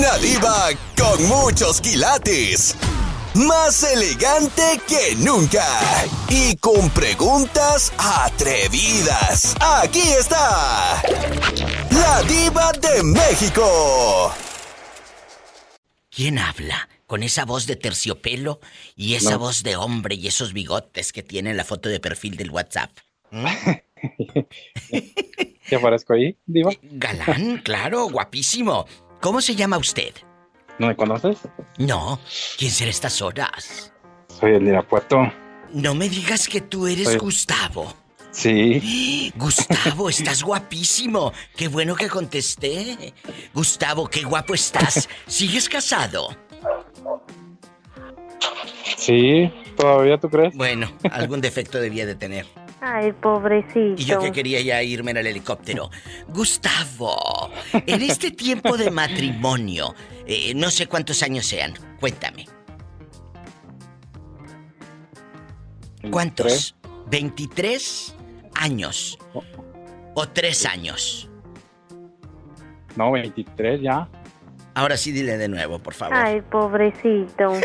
Una diva con muchos quilates. Más elegante que nunca. Y con preguntas atrevidas. Aquí está. La diva de México. ¿Quién habla? Con esa voz de terciopelo y esa No. voz de hombre y esos bigotes que tiene en la foto de perfil del WhatsApp. ¿Mm? ¿Qué aparezco ahí, Diva? Galán, claro, guapísimo. ¿Cómo se llama usted? ¿No me conoces? No, ¿quién será estas horas? Soy el Irapuato. No me digas que tú eres Soy- Gustavo. Sí. Gustavo, estás guapísimo. Qué bueno que contesté. Gustavo, qué guapo estás. ¿Sigues casado? Sí, ¿todavía tú crees? Bueno, algún defecto debía de tener. Ay, pobrecito. Y yo que quería ya irme en el helicóptero. Gustavo, en este tiempo de matrimonio, eh, no sé cuántos años sean, cuéntame. ¿Cuántos? ¿23 años? ¿O 3 años? No, 23 ya. Ahora sí dile de nuevo, por favor. Ay, pobrecito.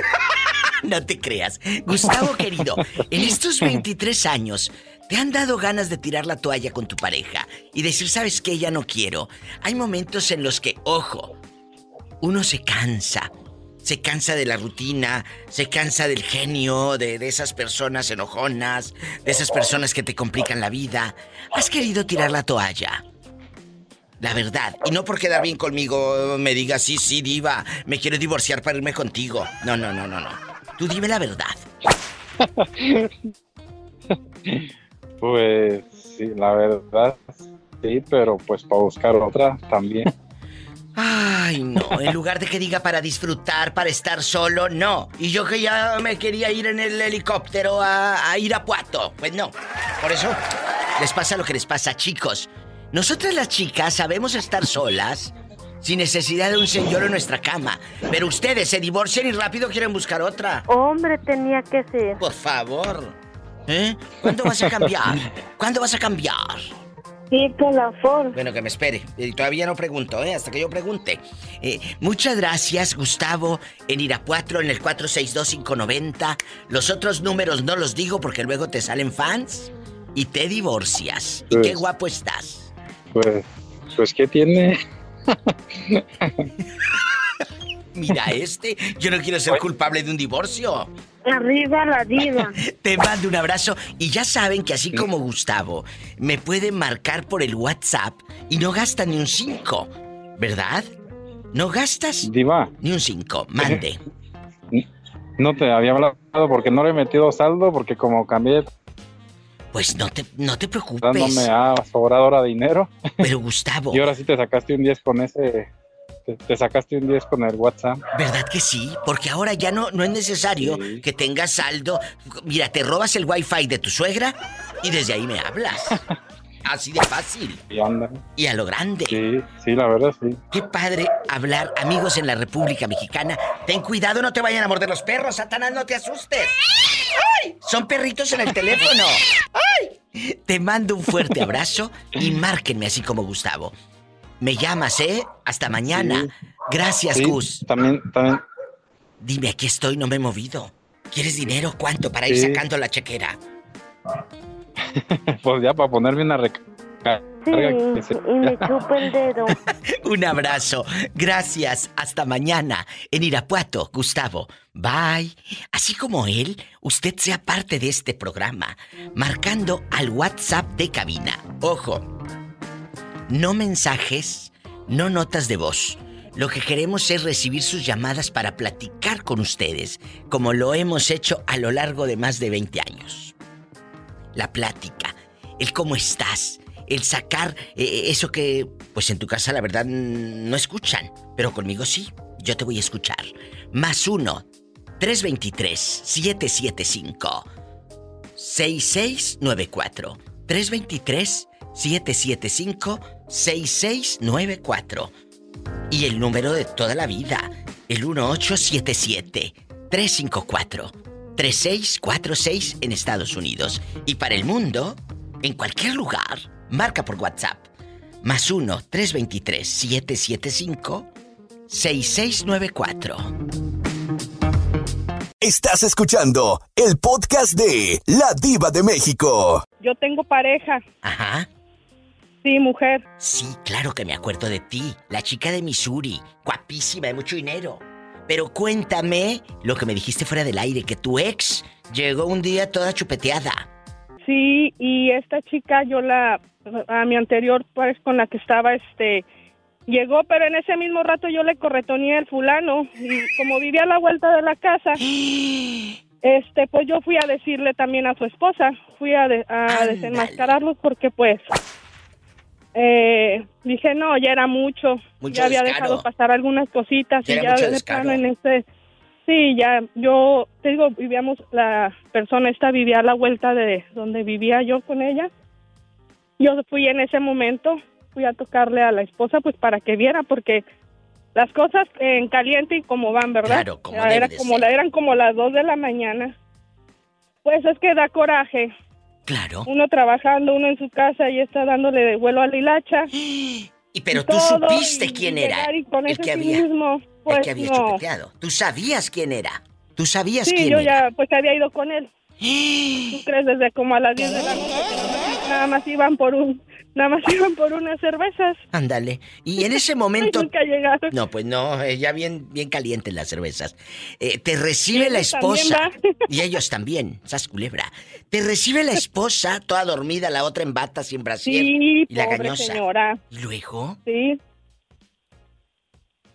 No te creas. Gustavo querido, en estos 23 años, ¿te han dado ganas de tirar la toalla con tu pareja y decir, sabes qué, ya no quiero? Hay momentos en los que, ojo, uno se cansa. Se cansa de la rutina, se cansa del genio, de, de esas personas enojonas, de esas personas que te complican la vida. ¿Has querido tirar la toalla? La verdad. Y no por quedar bien conmigo me digas, sí, sí, diva, me quiero divorciar para irme contigo. No, no, no, no, no. Tú dime la verdad. Pues sí, la verdad, sí, pero pues para buscar otra también. Ay, no, en lugar de que diga para disfrutar, para estar solo, no. Y yo que ya me quería ir en el helicóptero a, a Irapuato. Pues no. Por eso les pasa lo que les pasa, chicos. Nosotras las chicas sabemos estar solas sin necesidad de un señor en nuestra cama. Pero ustedes se divorcian y rápido quieren buscar otra. Hombre, tenía que ser. Por favor. ¿Eh? ¿Cuándo vas a cambiar? ¿Cuándo vas a cambiar? Sí, por la forma. Bueno, que me espere. Y todavía no pregunto, ¿eh? Hasta que yo pregunte. Eh, muchas gracias, Gustavo, en Irapuato, en el 462-590. Los otros números no los digo porque luego te salen fans y te divorcias. Y Pues- qué guapo estás. Pues, pues ¿qué tiene? Mira este, yo no quiero ser culpable de un divorcio. Arriba la diva. Te mando un abrazo y ya saben que así como Gustavo, me pueden marcar por el WhatsApp y no gastan ni un 5, ¿verdad? ¿No gastas? Diva, Ni un 5, mande. no te había hablado porque no le he metido saldo porque como cambié Pues no te, no te preocupes. dándome a sobrado ahora dinero Pero Gustavo, y ahora sí te sacaste un 10 con ese, te, te sacaste un 10 con el WhatsApp. ¿verdad que sí? Porque ahora ya no, no es necesario Sí. que tengas saldo. Mira, te robas el wifi de tu suegra y desde ahí me hablas. Así de fácil. Y anda. Y a lo grande. Sí, sí, la verdad sí. Qué padre hablar, amigos en la República Mexicana. Ten cuidado, no te vayan a morder los perros, Satanás, no te asustes. ¡Ay! Son perritos en el teléfono. ¡Ay! Te mando un fuerte abrazo y márquenme así como Gustavo. Me llamas, ¿eh? Hasta mañana. Gracias, Sí, Gus. también, también. Dime, aquí estoy, no me he movido. ¿Quieres dinero? ¿Cuánto para ir sacando la chequera? Pues ya para ponerme una recarga. Sí, se- y me chupa el dedo. Un abrazo. Gracias. Hasta mañana. En Irapuato, Gustavo. Bye. Así como él, usted sea parte de este programa, marcando al WhatsApp de cabina. Ojo. No mensajes, no notas de voz. Lo que queremos es recibir sus llamadas para platicar con ustedes, como lo hemos hecho a lo largo de más de 20 años. La plática, el cómo estás, el sacar eh, eso que, pues en tu casa la verdad no escuchan, pero conmigo sí, yo te voy a escuchar. Más uno, 323-775-6694. 323-775-6694. Y el número de toda la vida, el 1877-354-3646 en Estados Unidos. Y para el mundo, en cualquier lugar, marca por WhatsApp. Más 1-323-775. 6694. Estás escuchando el podcast de La Diva de México. Yo tengo pareja, Ajá. Sí, mujer. Sí, claro que me acuerdo de ti, la chica de Missouri, guapísima, de mucho dinero. Pero cuéntame lo que me dijiste fuera del aire, que tu ex llegó un día toda chupeteada. Sí, y esta chica, yo la, a mi anterior, pues con la que estaba, este, llegó, pero en ese mismo rato yo le corretoneé el fulano. Y como vivía a la vuelta de la casa, este, pues yo fui a decirle también a su esposa, fui a, de- a desenmascararlos porque, pues, eh, dije, no, ya era mucho. Mucho ya había descaro. dejado pasar algunas cositas Ya y ya de plano en ese... Sí, ya, yo, te digo, vivíamos, la persona esta vivía a la vuelta de donde vivía yo con ella. Yo fui en ese momento, fui a tocarle a la esposa, pues para que viera, porque las cosas en caliente y como van, ¿verdad? Claro, como era como la, eran como las dos de la mañana. Pues es que da coraje. Claro. Uno trabajando, uno en su casa y está dándole de vuelo a la hilacha. Y y pero tú todo, supiste y quién era. Y con El que había, el pues que había no. chupeteado. Tú sabías quién era. Tú sabías Sí, quién yo era. ya pues había ido con él. ¿Tú crees desde como a las 10 de la noche? que Nada más iban por un nada más iban por unas cervezas. Ándale. Y en ese momento nunca llegaron. No, pues no, eh, ya bien, bien calientes las cervezas. Eh, te recibe la esposa. Y ellos también, sas culebra. Te recibe la esposa, toda dormida, la otra en bata, sin brasier. Sí, y la pobre gañosa. señora. ¿Y luego? Sí.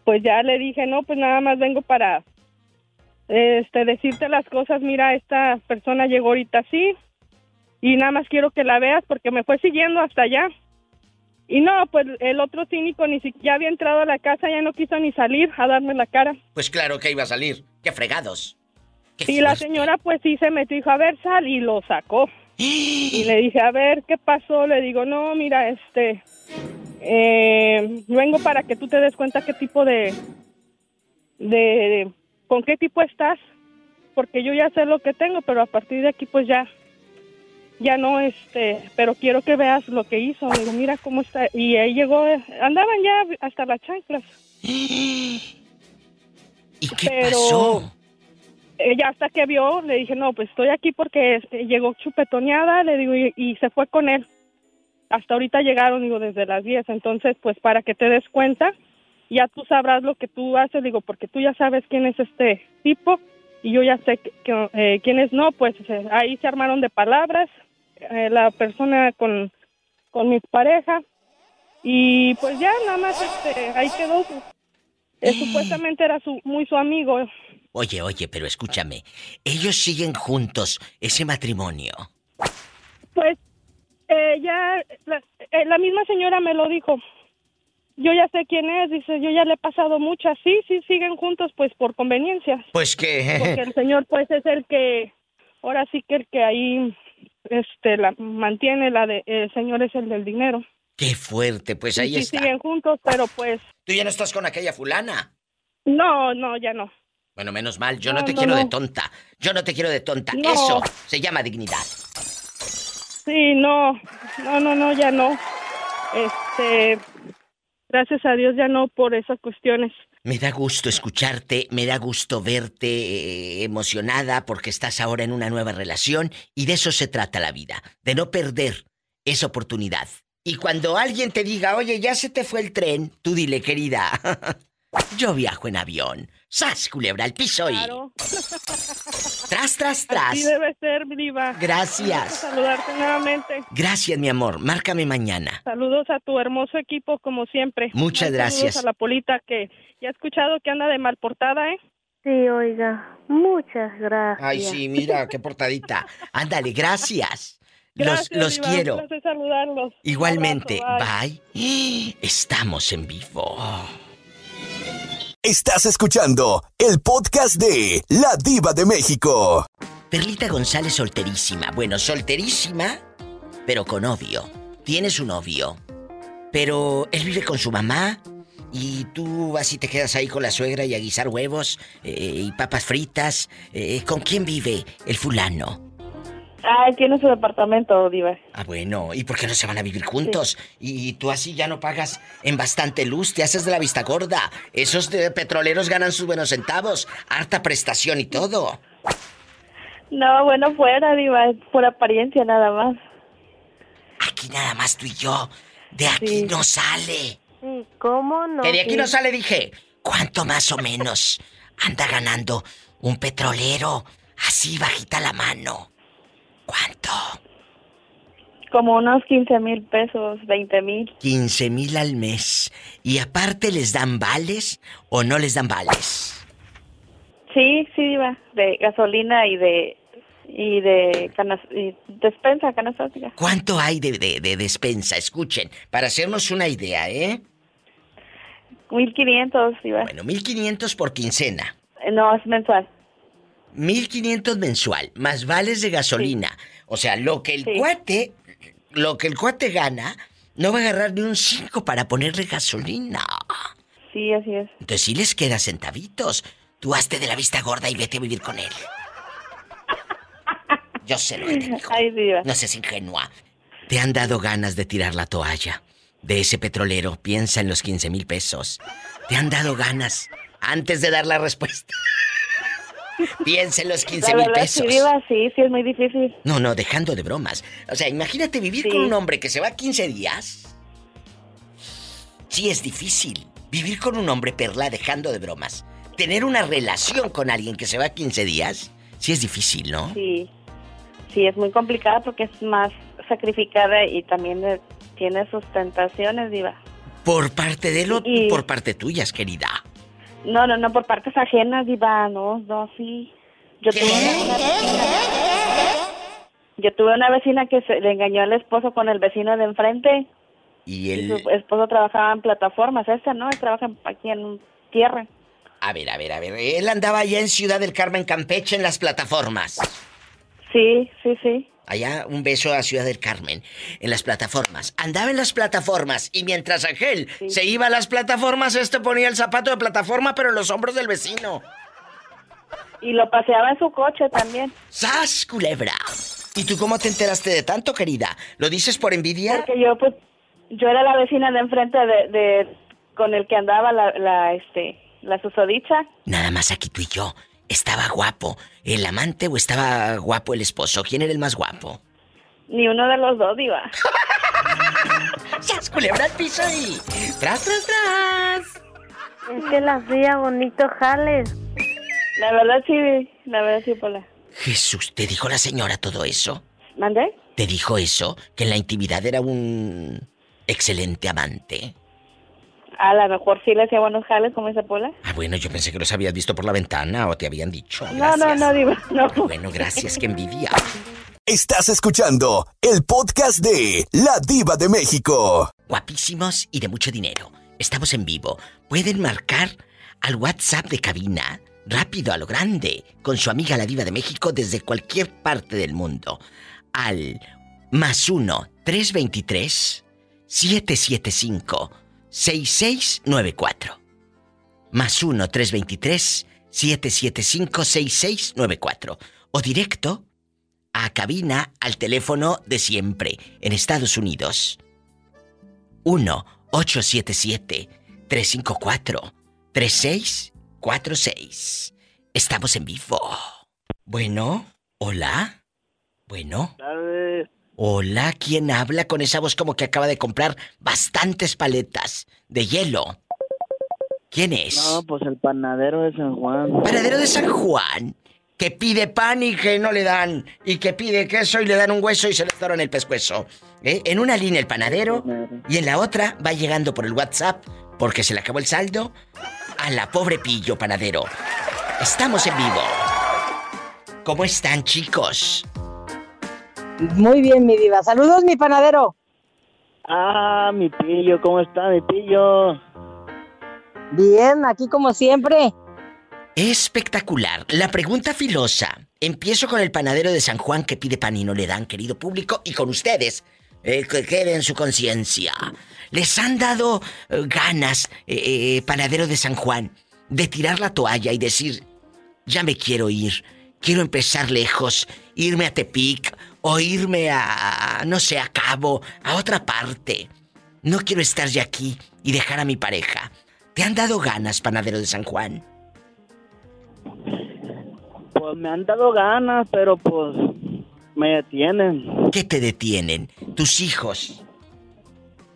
Pues ya le dije, no, pues nada más vengo para este decirte las cosas. Mira, esta persona llegó ahorita así y nada más quiero que la veas porque me fue siguiendo hasta allá. Y no, pues el otro cínico ni siquiera había entrado a la casa, ya no quiso ni salir a darme la cara. Pues claro que iba a salir. ¡Qué fregados! ¡Qué Y la señora pues sí se metió y dijo, a ver, sal y lo sacó. Y le dije, a ver, ¿qué pasó? Le digo, no, mira, este, eh, vengo para que tú te des cuenta qué tipo de, de, con qué tipo estás, porque yo ya sé lo que tengo, pero a partir de aquí pues ya, ya no, este, pero quiero que veas lo que hizo. Le digo, mira cómo está. Y ahí llegó, andaban ya hasta las chanclas. ¿Y qué Pero- pasó? ella hasta que vio, le dije, no, pues estoy aquí porque este, llegó chupetoneada, le digo, y, y se fue con él. Hasta ahorita llegaron, digo, desde las 10. Entonces, pues para que te des cuenta, ya tú sabrás lo que tú haces, digo, porque tú ya sabes quién es este tipo y yo ya sé que, que, eh, quién es no, pues eh, ahí se armaron de palabras, eh, la persona con, con mi pareja y pues ya nada más este, ahí quedó. Eh, supuestamente era su, muy su amigo, Oye, oye, pero escúchame. Ellos siguen juntos, ese matrimonio. Pues eh, ya la, eh, la misma señora me lo dijo. Yo ya sé quién es, dice, yo ya le he pasado muchas. Sí, sí, siguen juntos pues por conveniencia. Pues Porque que... el señor pues es el que, ahora sí que el que ahí este la mantiene, la de, el señor es el del dinero. ¡Qué fuerte! Pues ahí sí, está. siguen juntos, pero pues Tú ya no estás con aquella fulana. no, no, ya no. Bueno, menos mal, yo no, No, te no, quiero de tonta. Yo no te quiero de tonta. Eso se llama dignidad. Sí, no, no, no, no, ya no. Este, gracias a Dios ya no por esas cuestiones. Me da gusto escucharte, me da gusto verte eh, emocionada porque estás ahora en una nueva relación y de eso se trata la vida, de no perder esa oportunidad. Y cuando alguien te diga, oye, ya se te fue el tren, tú dile, querida, yo viajo en avión. ¡Sas, culebra, al piso y... Claro. Tras, tras, tras. Así debe ser, Diva. Gracias. Saludarte nuevamente. Gracias, mi amor. Márcame mañana. Saludos a tu hermoso equipo, como siempre. Muchas Ay, gracias. Saludos a la Polita, que ya he escuchado que anda de mal portada, ¿eh? Sí, oiga, muchas gracias. Ay, sí, mira, qué portadita. Ándale, gracias. Gracias, los los quiero. Un placer saludarlos. Igualmente, abrazo, bye. Estamos en vivo. Estás escuchando el podcast de La Diva de México. Perlita González solterísima. Bueno, solterísima, pero con novio. Tiene su novio. Pero él vive con su mamá y tú vas y te quedas ahí con la suegra y a guisar huevos eh, y papas fritas. Eh, ¿Con quién vive el fulano? Ah, tiene su departamento, Diva. Ah, bueno, ¿y por qué no se van a vivir juntos? Y tú así ya no pagas en bastante luz, te haces de la vista gorda. Esos de petroleros ganan sus buenos centavos, harta prestación y todo. No, bueno, fuera, Diva, por apariencia nada más. Aquí nada más tú y yo. De aquí no sale. Sí, ¿cómo no? Que de aquí no sale, dije. ¿Cuánto más o menos anda ganando un petrolero? Así bajita la mano. ¿Cuánto? Como unos 15 mil pesos, 20 mil. 15 mil al mes. ¿Y aparte les dan vales o no les dan vales? Sí, sí, Diva, de gasolina y de y de canas, y despensa canastática. ¿Cuánto hay de, de, de despensa? Escuchen, para hacernos una idea, ¿eh? 1500, Diva. Bueno, 1500 por quincena. No, es mensual. 1500 mensual, más vales de gasolina. O sea, lo que el Sí. cuate, lo que el cuate gana, no va a agarrar ni un 5 para ponerle gasolina. Sí, así es. Entonces sí les queda centavitos. Tú hazte de la vista gorda y vete a vivir con él. Yo sé lo que te digo. Ay, Diva. No seas ingenua. Te han dado ganas de tirar la toalla de ese petrolero. Piensa en los 15 mil pesos. Te han dado ganas antes de dar la respuesta. Piensa en los 15 La mil pesos. sí, sí, sí, es muy difícil. No, no, dejando de bromas. O sea, imagínate vivir Sí. con un hombre que se va 15 días. Sí es difícil. Vivir con un hombre perla dejando de bromas. Tener una relación con alguien que se va 15 días. Sí es difícil, ¿no? Sí. Sí, es muy complicada porque es más sacrificada y también eh, tiene sus tentaciones, Diva. Por parte de él o Y- por parte tuyas, querida. No, no, no, por partes ajenas, Diva, no, no, sí. Yo tuve una, vecina, yo tuve una vecina que se le engañó al esposo con el vecino de enfrente. Y él... su esposo trabajaba en plataformas, esta, ¿no? Él trabaja aquí en tierra. A ver, a ver, a ver. Él andaba allá en Ciudad del Carmen, Campeche, en las plataformas. Sí, sí, sí. Allá un beso a Ciudad del Carmen, en las plataformas. Andaba en las plataformas y mientras Sí. se iba a las plataformas, este ponía el zapato de plataforma, pero en los hombros del vecino. Y lo paseaba en su coche también. ¡Sas, culebra! ¿Y tú cómo te enteraste de tanto, querida? ¿Lo dices por envidia? Porque yo, pues, yo era la vecina de enfrente de, de con el que andaba la, la, este, la susodicha. Nada más aquí tú y yo. ¿Estaba guapo el amante o estaba guapo el esposo? ¿Quién era el más guapo? Ni uno de los dos iba. ¡Sas, culebra al piso y... ¡Tras, tras, tras! Es que la hacía bonito jales. La verdad sí, la verdad sí, Pola. Jesús, ¿te dijo la señora todo eso? ¿Mandé? ¿Te dijo eso? ¿Que en la intimidad era un excelente amante? A lo mejor sí le hacía buenos jales, como dice Pola. Ah, bueno, yo pensé que los habías visto por la ventana o te habían dicho. No, no, no, Diva, no. Bueno, gracias, que envidia. Estás escuchando el podcast de La Diva de México. Guapísimos y de mucho dinero. Estamos en vivo. Pueden marcar al WhatsApp de cabina, rápido a lo grande, con su amiga la Diva de México desde cualquier parte del mundo. Al más 1 323 775 6694. Más 1 323 775 6694. O directo a cabina al teléfono de siempre en Estados Unidos. 1-877-354-3646. Estamos en vivo. Bueno, hola. Bueno. Hola, ¿quién habla con esa voz como que acaba de comprar bastantes paletas de hielo? ¿Quién es? No, pues el panadero de San Juan. Panadero de San Juan, que pide pan y que no le dan, y que pide queso y le dan un hueso y se le en el pescuezo. ¿Eh? En una línea el panadero y en la otra va llegando por el WhatsApp, porque se le acabó el saldo, a la pobre pillo panadero. Estamos en vivo. ¿Cómo están, chicos? Muy bien, mi diva. Saludos, mi panadero. Ah, mi pillo, ¿cómo está mi pillo? Bien, aquí como siempre. Espectacular. La pregunta filosa. Empiezo con el panadero de San Juan que pide pan y no le dan, querido público, y con ustedes. Eh, que quede en su conciencia. ¿Les han dado eh, ganas, eh, eh, panadero de San Juan, de tirar la toalla y decir, ya me quiero ir, quiero empezar lejos, irme a Tepic o irme a, no sé, a Cabo, a otra parte. No quiero estar ya aquí y dejar a mi pareja. ¿Te han dado ganas, panadero de San Juan? Pues me han dado ganas, pero pues me detienen. ¿Qué te detienen? ¿Tus hijos?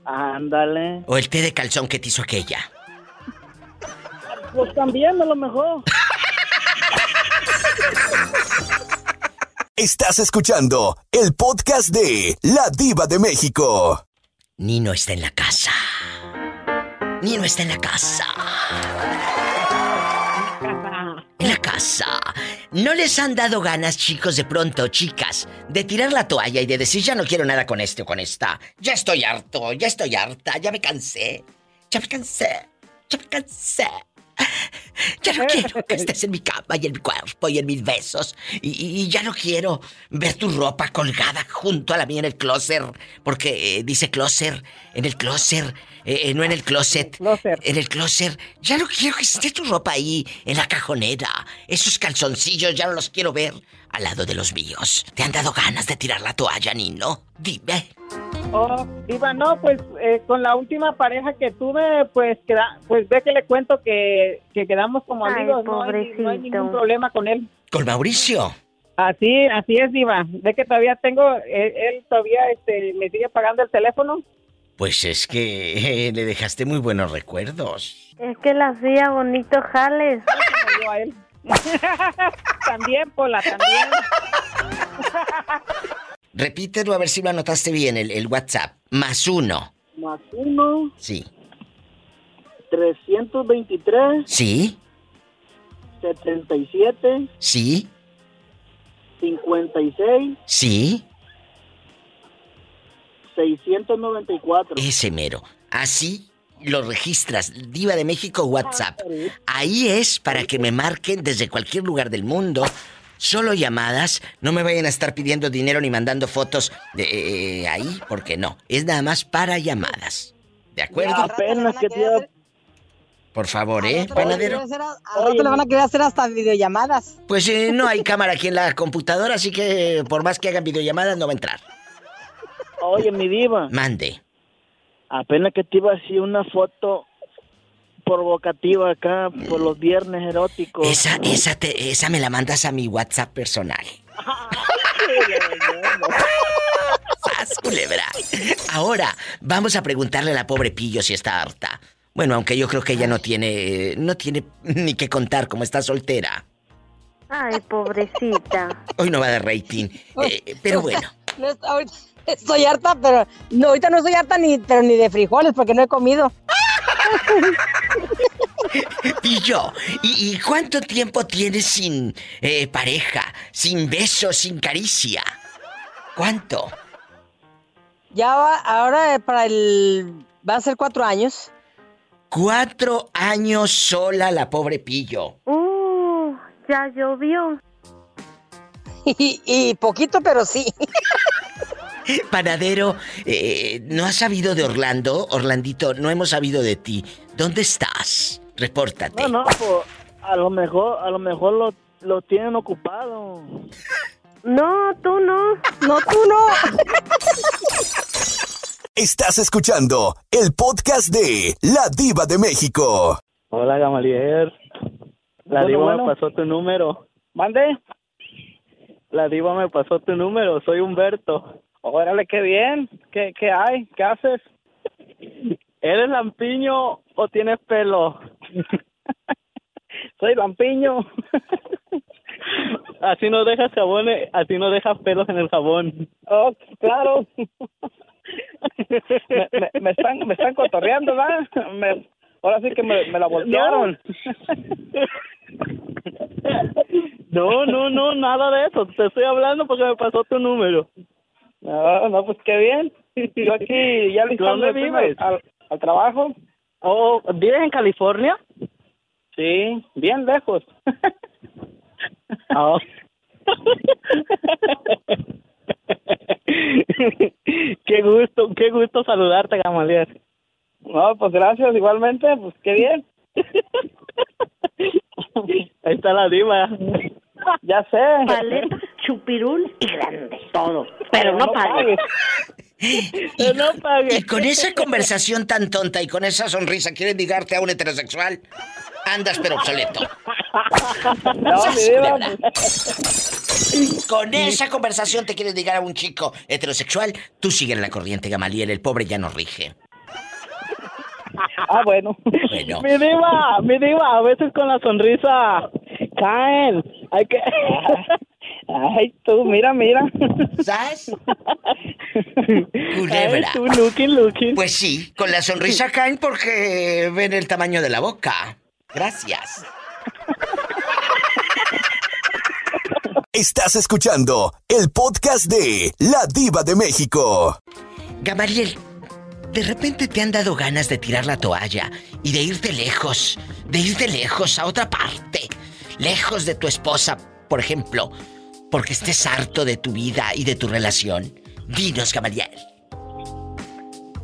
Ándale. ¿O el té de calzón que te hizo aquella? Pues también a lo mejor. Estás escuchando el podcast de La Diva de México. Nino está en la casa. Nino está en la casa. En la casa. ¿No les han dado ganas, chicos, de pronto, chicas, de tirar la toalla y de decir ya no quiero nada con este o con esta? Ya estoy harto, ya estoy harta, ya me cansé. Ya me cansé, ya me cansé. Ya no quiero que estés en mi cama y en mi cuerpo y en mis besos. Y, y ya no quiero ver tu ropa colgada junto a la mía en el closet. Porque eh, dice closet, en el closet, eh, eh, no en el closet. Closet. En el closet. Ya no quiero que esté tu ropa ahí, en la cajonera. Esos calzoncillos ya no los quiero ver al lado de los míos. ¿Te han dado ganas de tirar la toalla, Nino? Dime. Oh, Diva, no, pues eh, con la última pareja que tuve, pues queda, pues ve que le cuento que, que quedamos como Ay, amigos, no hay, no hay ningún problema con él. Con Mauricio. Así, así es, Diva. Ve que todavía tengo, él, él todavía este, me sigue pagando el teléfono. Pues es que eh, le dejaste muy buenos recuerdos. Es que la hacía bonito jales. como yo a él. también, Pola, también. Repítelo a ver si lo anotaste bien, el, el WhatsApp. Más uno. Más uno, Sí. 323, ¿Sí? 77, ¿Sí? 56, ¿Sí? 694. Ese mero. Así lo registras. Diva de México WhatsApp. Ahí es para que me marquen desde cualquier lugar del mundo. Solo llamadas. No me vayan a estar pidiendo dinero ni mandando fotos de eh, ahí, porque no. Es nada más para llamadas. ¿De acuerdo? Apenas que te Por favor, ¿eh, rato le van a panadero? Al rato le van a querer hacer hasta videollamadas. Pues eh, no hay cámara aquí en la computadora, así que por más que hagan videollamadas no va a entrar. Oye, mi diva, Mande. apenas que te iba a hacer una foto provocativa acá por los viernes eróticos. Esa, esa, te- esa me la mandas a mi WhatsApp personal. ¡Sas, culebra! Ahora, vamos a preguntarle a la pobre Pillo si está harta. Bueno, aunque yo creo que ella no tiene, no tiene ni que contar como está soltera. Ay, pobrecita. Hoy no va de rating. eh, pero bueno, estoy harta, pero no, ahorita no estoy harta ni, pero ni de frijoles porque no he comido. Pillo, ¿y, y cuánto tiempo tienes sin eh, pareja, sin beso, sin caricia? ¿Cuánto? Ya va, ahora para el... Va a ser cuatro años. Cuatro años sola la pobre Pillo. Uh, ya llovió. Y, y poquito, pero sí. Panadero, eh, ¿no has sabido de Orlando? Orlandito, no hemos sabido de ti. ¿Dónde estás? Repórtate. No, no, pues a lo mejor, a lo mejor lo, lo tienen ocupado. No, tú no. No, tú no. Estás escuchando el podcast de La Diva de México. Hola, Gamaliel. La Bueno, diva bueno. me pasó tu número. ¿Mande? La diva me pasó tu número. Soy Humberto. Órale, qué bien. ¿Qué, qué hay? ¿Qué haces? ¿Eres lampiño o tienes pelo? Soy Lampiño. Así no dejas jabón, eh, así no dejas pelos en el jabón. Oh, claro. me, me- me están, me están cotorreando, ¿verdad? Me- ahora sí que me, me la voltearon. No, no, no, nada de eso. Te estoy hablando porque me pasó tu número. No, no, pues qué bien. Yo aquí ya ¿Dónde listándome vives? al, al trabajo. Oh, ¿vives en California? Sí, bien lejos. Oh. qué gusto, qué gusto saludarte, Gamaliel. No, pues gracias, igualmente, pues qué bien. Ahí está la diva. Ya sé. Paleta, chupirul y grande. Todo. Pero no pagues. Pero no pagues. Y con esa conversación tan tonta y con esa sonrisa, ¿quieres ligarte a un heterosexual? Andas pero obsoleto. No. Con esa conversación te quieres ligar a un chico heterosexual, tú sigue en la corriente, Gamaliel, el pobre ya no rige. Ah, bueno. Bueno. Mi diva, mi diva, a veces con la sonrisa caen. Hay que... Ay, tú, mira, mira. ¿Sabes? Ay, Culebra. tú, looking, looking. Pues sí, con la sonrisa caen porque ven el tamaño de la boca. Gracias. Estás escuchando el podcast de La Diva de México. Gamaliel, de repente te han dado ganas de tirar la toalla y de irte lejos, de irte lejos a otra parte, lejos de tu esposa, por ejemplo, porque estés harto de tu vida y de tu relación. Dinos, Gamaliel.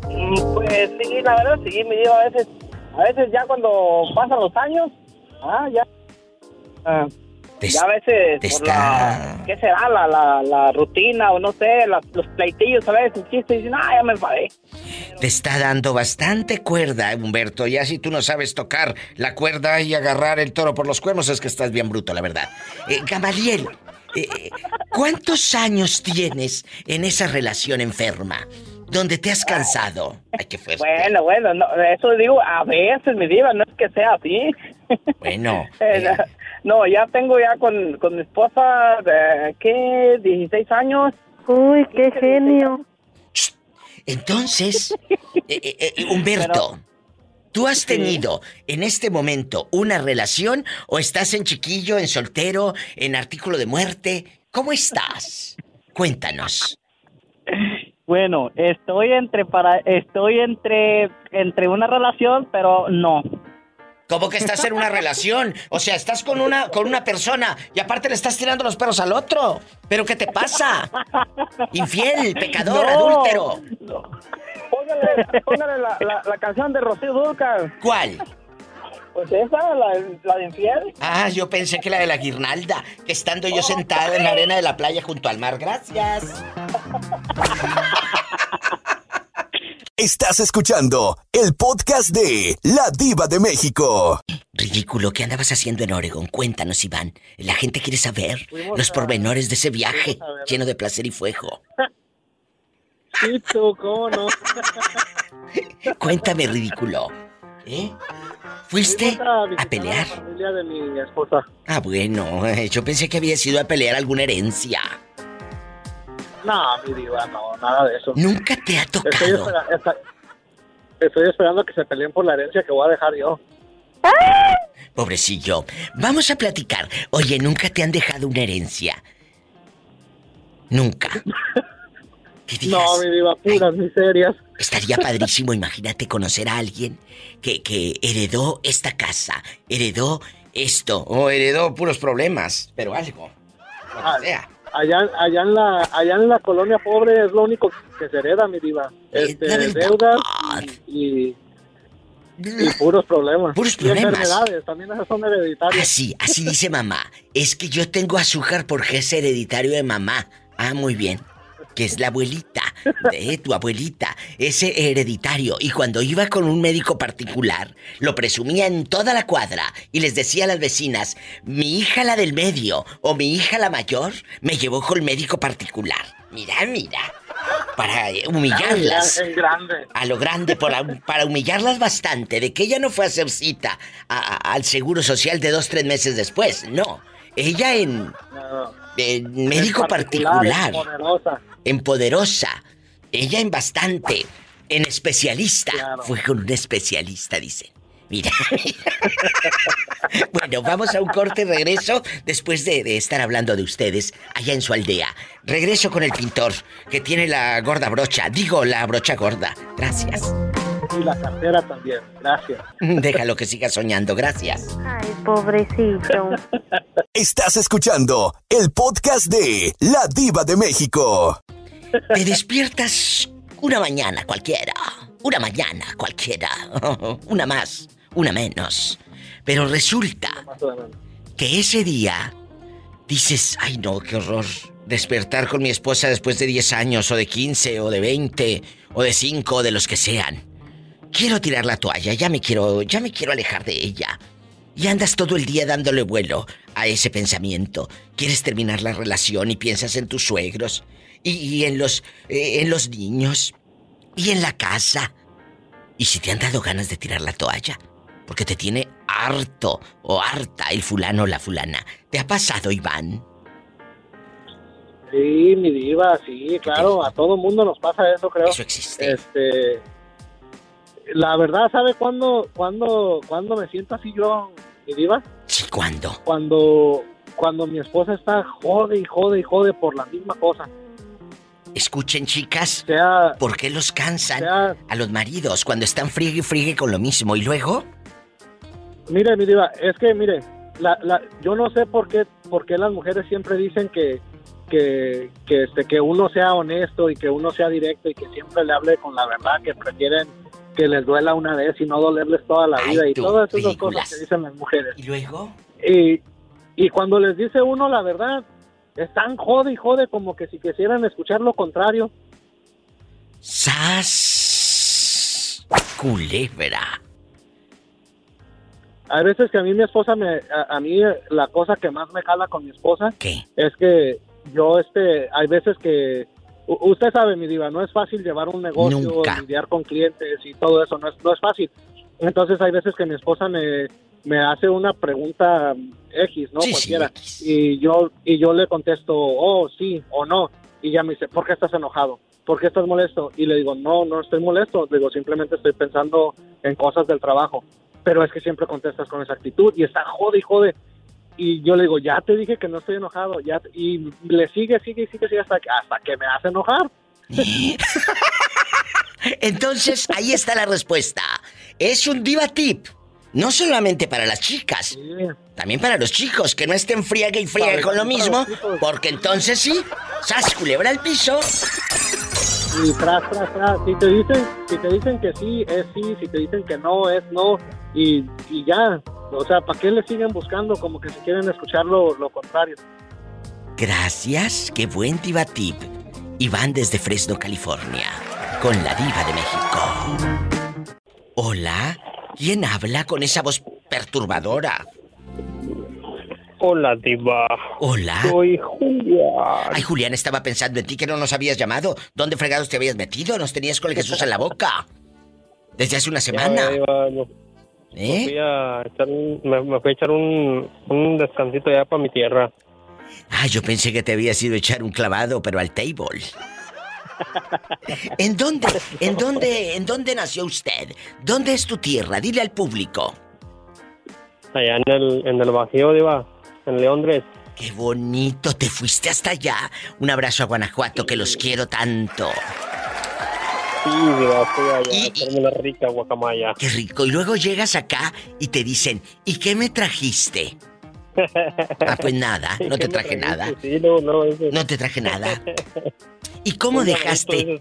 Mm, Pues sí, la verdad sí, mi diva, a veces, a veces ya cuando pasan los años, ah, ya, ah, ya a veces por está- la, ¿qué será? La, la, la rutina o no sé, las- los pleitillos a veces, chistes, dicen, ah, ya me enfadé. te está dando bastante cuerda, Humberto. Ya si tú no sabes tocar la cuerda y agarrar el toro por los cuernos, es que estás bien bruto, la verdad. Eh, Gamaliel, eh, ¿cuántos años tienes en esa relación enferma? Donde te has cansado. Ay, qué fuerte. Bueno, bueno, no, eso digo, a veces, mi diva, no es que sea así. Bueno, Eh, eh, No, ya tengo ya con, con mi esposa, ¿qué? 16 años. Uy, qué genio. entonces, eh, eh, eh, Humberto, ¿tú has tenido en este momento una relación o estás en chiquillo, en soltero, en artículo de muerte? ¿Cómo estás? Cuéntanos. Bueno, estoy entre para estoy entre entre una relación, pero no. ¿Cómo que estás en una relación? O sea, estás con una con una persona y aparte le estás tirando los perros al otro. ¿Pero qué te pasa? Infiel, pecador, No. adúltero. Póngale, póngale la, la, la canción de Rocío Dúrcal. ¿Cuál? Pues esa, la, la de infiel. Ah, yo pensé que la de la guirnalda, que estando yo sentada en la arena de la playa junto al mar. Gracias. Estás escuchando el podcast de La Diva de México. Ridículo, ¿qué andabas haciendo en Oregon? Cuéntanos, Iván. La gente quiere saber los pormenores de ese viaje lleno de placer y fuego. Cómo no. Cuéntame, ridículo. ¿Eh? ¿Fuiste a pelear? familia de mi esposa. Ah, bueno, eh, yo pensé que había sido a pelear alguna herencia. No, mi diva, no, nada de eso. Nunca te ha Estoy, tocado. espera- estoy esperando que se peleen por la herencia que voy a dejar yo. Pobrecillo. Vamos a platicar. Oye, ¿nunca te han dejado una herencia? Nunca. No, mi diva, puras miserias. Estaría padrísimo, imagínate conocer a alguien que, que heredó esta casa, heredó esto, o heredó puros problemas, pero algo. Lo que Ah, sea. Allá, allá en la, allá en la colonia pobre es lo único que se hereda, mi diva. Eh, Este, deudas y, y puros problemas. Puros Y problemas. enfermedades, también esas son hereditarias. Así, así dice mamá. Es que yo tengo azúcar porque es hereditario de mamá. Ah, muy bien. Que es la abuelita, de tu abuelita, ese hereditario. Y cuando iba con un médico particular, lo presumía en toda la cuadra y les decía a las vecinas, mi hija la del medio o mi hija la mayor me llevó con el médico particular. Mira, mira. Para eh, humillarlas. A lo grande, para, para humillarlas bastante, de que ella no fue a hacer cita a- a- al seguro social de dos, tres meses después. No. Ella en, No, en médico en particular, Poderosa. en poderosa. Ella en bastante, en especialista. Claro. Fue con un especialista, dice. Mira, bueno, vamos a un corte regreso después de, de estar hablando de ustedes allá en su aldea. Regreso con el pintor que tiene la gorda brocha, digo la brocha gorda. Gracias. Y la cartera también. Gracias. Déjalo que siga soñando, gracias. Ay, pobrecito. Estás escuchando el podcast de La Diva de México. Te despiertas una mañana cualquiera, una mañana cualquiera, una más, una menos. Pero resulta que ese día dices, ay no, qué horror. despertar con mi esposa después de 10 años, o de 15, o de 20, o de 5, o de los que sean. Quiero tirar la toalla, ya me quiero, ya me quiero alejar de ella. Y andas todo el día dándole vuelo a ese pensamiento. Quieres terminar la relación y piensas en tus suegros, y, y en los, eh, en los niños, y en la casa. Y si te han dado ganas de tirar la toalla, porque te tiene harto o harta el fulano o la fulana. ¿Te ha pasado, Iván? Sí, mi diva, sí, claro, a todo mundo nos pasa eso, creo. Eso existe. Este, la verdad, ¿sabe cuándo, cuándo, cuándo me siento así yo, mi diva? Sí, ¿cuándo? Cuando, cuando mi esposa está jode y jode y jode por la misma cosa. Escuchen, chicas, Sea, ¿por qué los cansan sea, a los maridos cuando están friegue y friegue con lo mismo? ¿Y luego? mire, mi diva, es que, mire, la, la, yo no sé por qué, por qué las mujeres siempre dicen que, que, que, este, que uno sea honesto y que uno sea directo y que siempre le hable con la verdad, que prefieren que les duela una vez y no dolerles toda la Ay, vida y todas esas ridículas. cosas que dicen las mujeres. ¿Y luego? Y, y cuando les dice uno la verdad, están jode y jode como que si quisieran escuchar lo contrario. ¡Sas! Culebra. Hay veces que a mí mi esposa me, a, a mí la cosa que más me jala con mi esposa ¿Qué? es que yo este, hay veces que u- usted sabe mi diva, no es fácil llevar un negocio, Nunca. lidiar con clientes y todo eso, no es, no es fácil. Entonces hay veces que mi esposa me, me hace una pregunta X, ¿no? Sí, Cualquiera. Y yo y yo le contesto, oh, sí o no. Y ella me dice, ¿por qué estás enojado? ¿Por qué estás molesto? Y le digo, no, no estoy molesto. Le digo, simplemente estoy pensando en cosas del trabajo. Pero es que siempre contestas con esa actitud y está jode y jode. Y yo le digo, ya te dije que no estoy enojado. ya te-". Y le sigue, sigue, sigue, sigue hasta, que- hasta que me hace enojar. Entonces, ahí está la respuesta. Es un diva tip. No solamente para las chicas, Sí. también para los chicos, que no estén friegue y friegue con lo mismo, porque entonces sí, sas culebra al piso. Y tras, tras, tras. Si te dicen, si te dicen que sí, es sí. Si te dicen que no, es no. Y, y ya. O sea, ¿para qué le siguen buscando? Como que si quieren escuchar lo, lo contrario. Gracias, qué buen diva tip. Iván desde Fresno, California, con la diva de México. Hola, ¿quién habla con esa voz perturbadora? Hola, Diva. Hola. Soy Julián. Ay, Julián, estaba pensando en ti que no nos habías llamado. ¿Dónde fregados te habías metido? Nos tenías con el Jesús en la boca. Desde hace una semana. Ya, ¿Eh? fui a echar un- me, me fui a echar un, un descansito ya para mi tierra. Ah, yo pensé que te habías ido a echar un clavado, pero al table. ¿En dónde, en dónde, en dónde nació usted? ¿Dónde es tu tierra? Dile al público. Allá en el, en el Bajío, Diva. En Leondres. Qué bonito, te fuiste hasta allá. Un abrazo a Guanajuato, que los quiero tanto. Sí, Diva, fui allá Y- una rica guacamaya. Qué rico. Y luego llegas acá y te dicen, ¿y qué me trajiste? Ah, pues nada, no te ¿Qué me traje nada. Sí, no, no, No te traje nada. ¿Y cómo Un dejaste?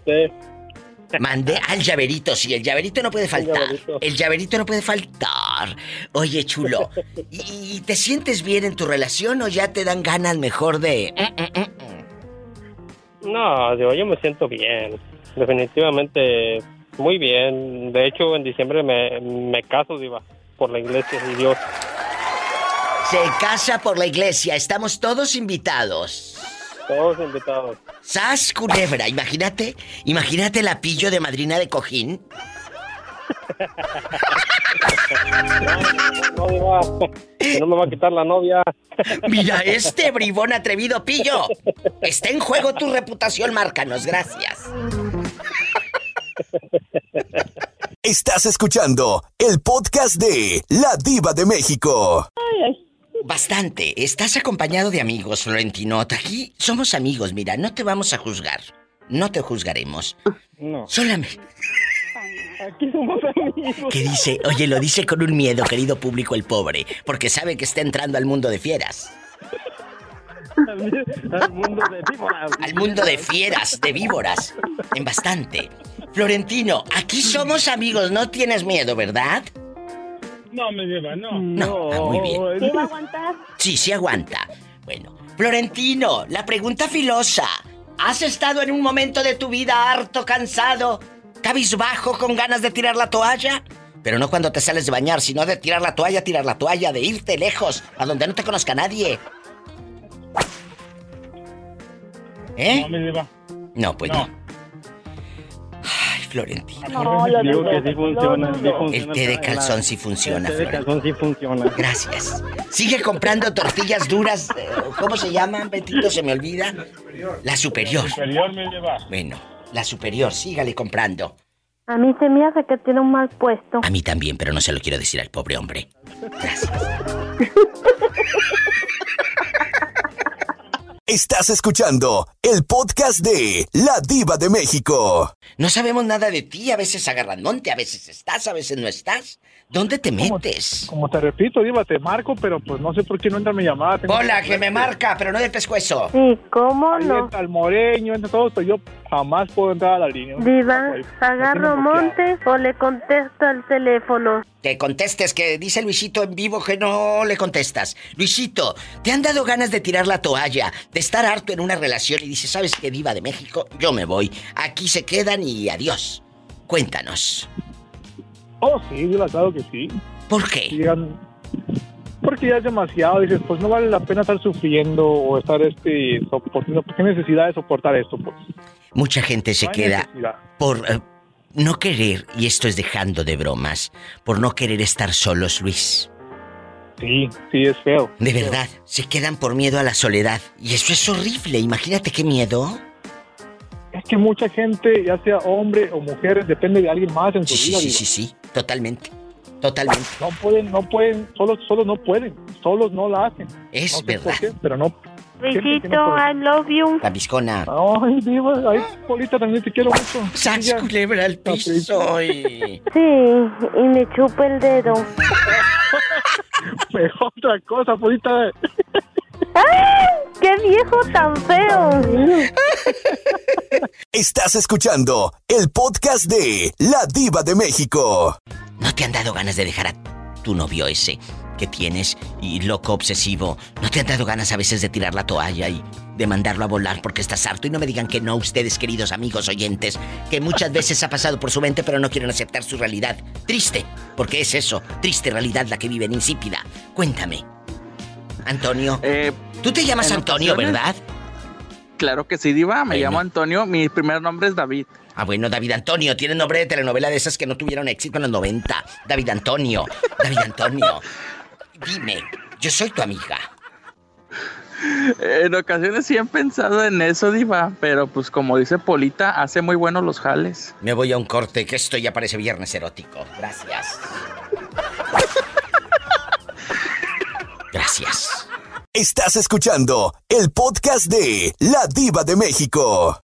Mandé al llaverito, sí, el llaverito no puede faltar. llaverito. El llaverito no puede faltar. Oye, chulo, ¿y, y te sientes bien en tu relación o ya te dan ganas mejor de... mm, mm, mm? No, Diva, yo me siento bien. Definitivamente muy bien. De hecho, en diciembre me, me caso, Diva. Por la iglesia y Dios. Se casa por la iglesia, estamos todos invitados. Todos invitados. ¡Sas, culebra! Imagínate, imagínate la pillo de madrina de cojín. No, Diva. Que no me va a quitar la novia. Mira este bribón atrevido pillo. Está en juego tu reputación, márcanos, gracias. Estás escuchando el podcast de La Diva de México. Bastante. Estás acompañado de amigos, Florentino. Aquí somos amigos, mira, no te vamos a juzgar. No te juzgaremos. No. Solamente. Aquí somos amigos. ¿Qué dice? Oye, lo dice con un miedo, querido público, el pobre, porque sabe que está entrando al mundo de fieras. Al mundo de víboras. Al mundo de fieras, de víboras. En bastante. Florentino, aquí somos amigos, no tienes miedo, ¿verdad? No, me lleva, no. No, ah, muy bien. ¿Sí va a aguantar? Sí, sí aguanta. Bueno, Florentino, la pregunta filosa. ¿Has estado en un momento de tu vida harto, cansado, cabizbajo, con ganas de tirar la toalla? Pero no cuando te sales de bañar, sino de tirar la toalla, tirar la toalla, de irte lejos, a donde no te conozca nadie. ¿Eh? No, mi diva. No, pues no. No. Florentino. No, lo Digo que sí funciona, sí El té de calzón sí funciona, El té de Florentino. calzón sí funciona. Gracias. Sigue comprando tortillas duras. eh, ¿Cómo se llaman, Betito? Se me olvida. La superior. Superior, mi diva. Bueno, la superior, sígale comprando. A mí se me hace que tiene un mal puesto. A mí también, pero no se lo quiero decir al pobre hombre. Gracias. Estás escuchando el podcast de La Diva de México. No sabemos nada de ti, a veces agarran monte, a veces estás, a veces no estás. ¿Dónde te metes? Como te repito, diva, te marco, pero pues no sé por qué no entra mi llamada. Tengo- Hola, que me marca, pero no de pescuezo. Sí, ¿cómo Ahí no? entra el moreño, entra todo, pero yo jamás puedo entrar a la línea. Diva, ¿agarro monte o le contesto al teléfono? Que contestes, que dice Luisito en vivo que no le contestas. Luisito, ¿te han dado ganas de tirar la toalla, de estar harto en una relación y dices, ¿sabes qué, Diva de México? Yo me voy. Aquí se quedan y adiós. Cuéntanos. Oh, sí, claro que sí. ¿Por qué? Llegan- Porque ya es demasiado, dices, pues no vale la pena estar sufriendo o estar este soportando, ¿qué necesidad de soportar esto? Pues Mucha gente se No queda necesidad. por eh, no querer, y esto es dejando de bromas, por no querer estar solos, Luis. Sí, sí, es feo. De verdad, se quedan por miedo a la soledad. Y eso es horrible, imagínate qué miedo. Es que mucha gente, ya sea hombre o mujer, depende de alguien más en su Sí, vida. sí, diva. sí, sí, totalmente. Totalmente. No pueden, no pueden, solos, solos no pueden, solos no la hacen. Es no sé verdad. por qué, pero no. Luisito. I love you. La viscona. Ay, diva, ay, Polita, también te quiero mucho. ¡Sas, Ya. culebra al piso! y- Sí, y me chupa el dedo. Pero otra cosa, Polita. ¡Ay! ¡Qué viejo tan feo! Estás escuchando el podcast de La Diva de México. ¿No te han dado ganas de dejar a tu novio ese que tienes y loco obsesivo? ¿No te han dado ganas a veces de tirar la toalla y de mandarlo a volar porque estás harto? Y no me digan que no ustedes, queridos amigos oyentes, que muchas veces ha pasado por su mente pero no quieren aceptar su realidad. Triste, porque es eso, triste realidad la que viven insípida. Cuéntame. Antonio, Eh, tú te llamas Antonio, ¿verdad? claro que sí, Diva. Me Bueno. llamo Antonio. Mi primer nombre es David. Ah, bueno, David Antonio, tiene nombre de telenovela de esas que no tuvieron éxito en los 90. David Antonio, David Antonio. Dime, yo soy tu amiga. En ocasiones sí he pensado en eso, Diva. Pero pues como dice Polita, hace muy buenos los jales. Me voy a un corte, que esto ya parece viernes erótico. Gracias. Gracias. Estás escuchando el podcast de La Diva de México.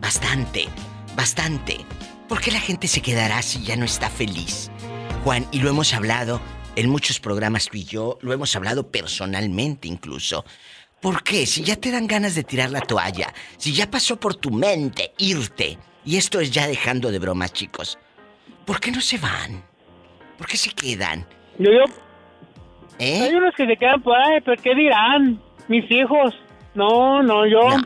Bastante, bastante. ¿Por qué la gente se quedará si ya no está feliz? Juan, y lo hemos hablado en muchos programas tú y yo, lo hemos hablado personalmente incluso. ¿Por qué? Si ya te dan ganas de tirar la toalla, si ya pasó por tu mente irte, y esto es ya dejando de bromas, chicos, ¿por qué no se van? ¿Por qué se quedan? Yo, yo, ¿Eh? hay unos que se quedan por ahí, pero ¿qué dirán? Mis hijos. No, no, yo, No.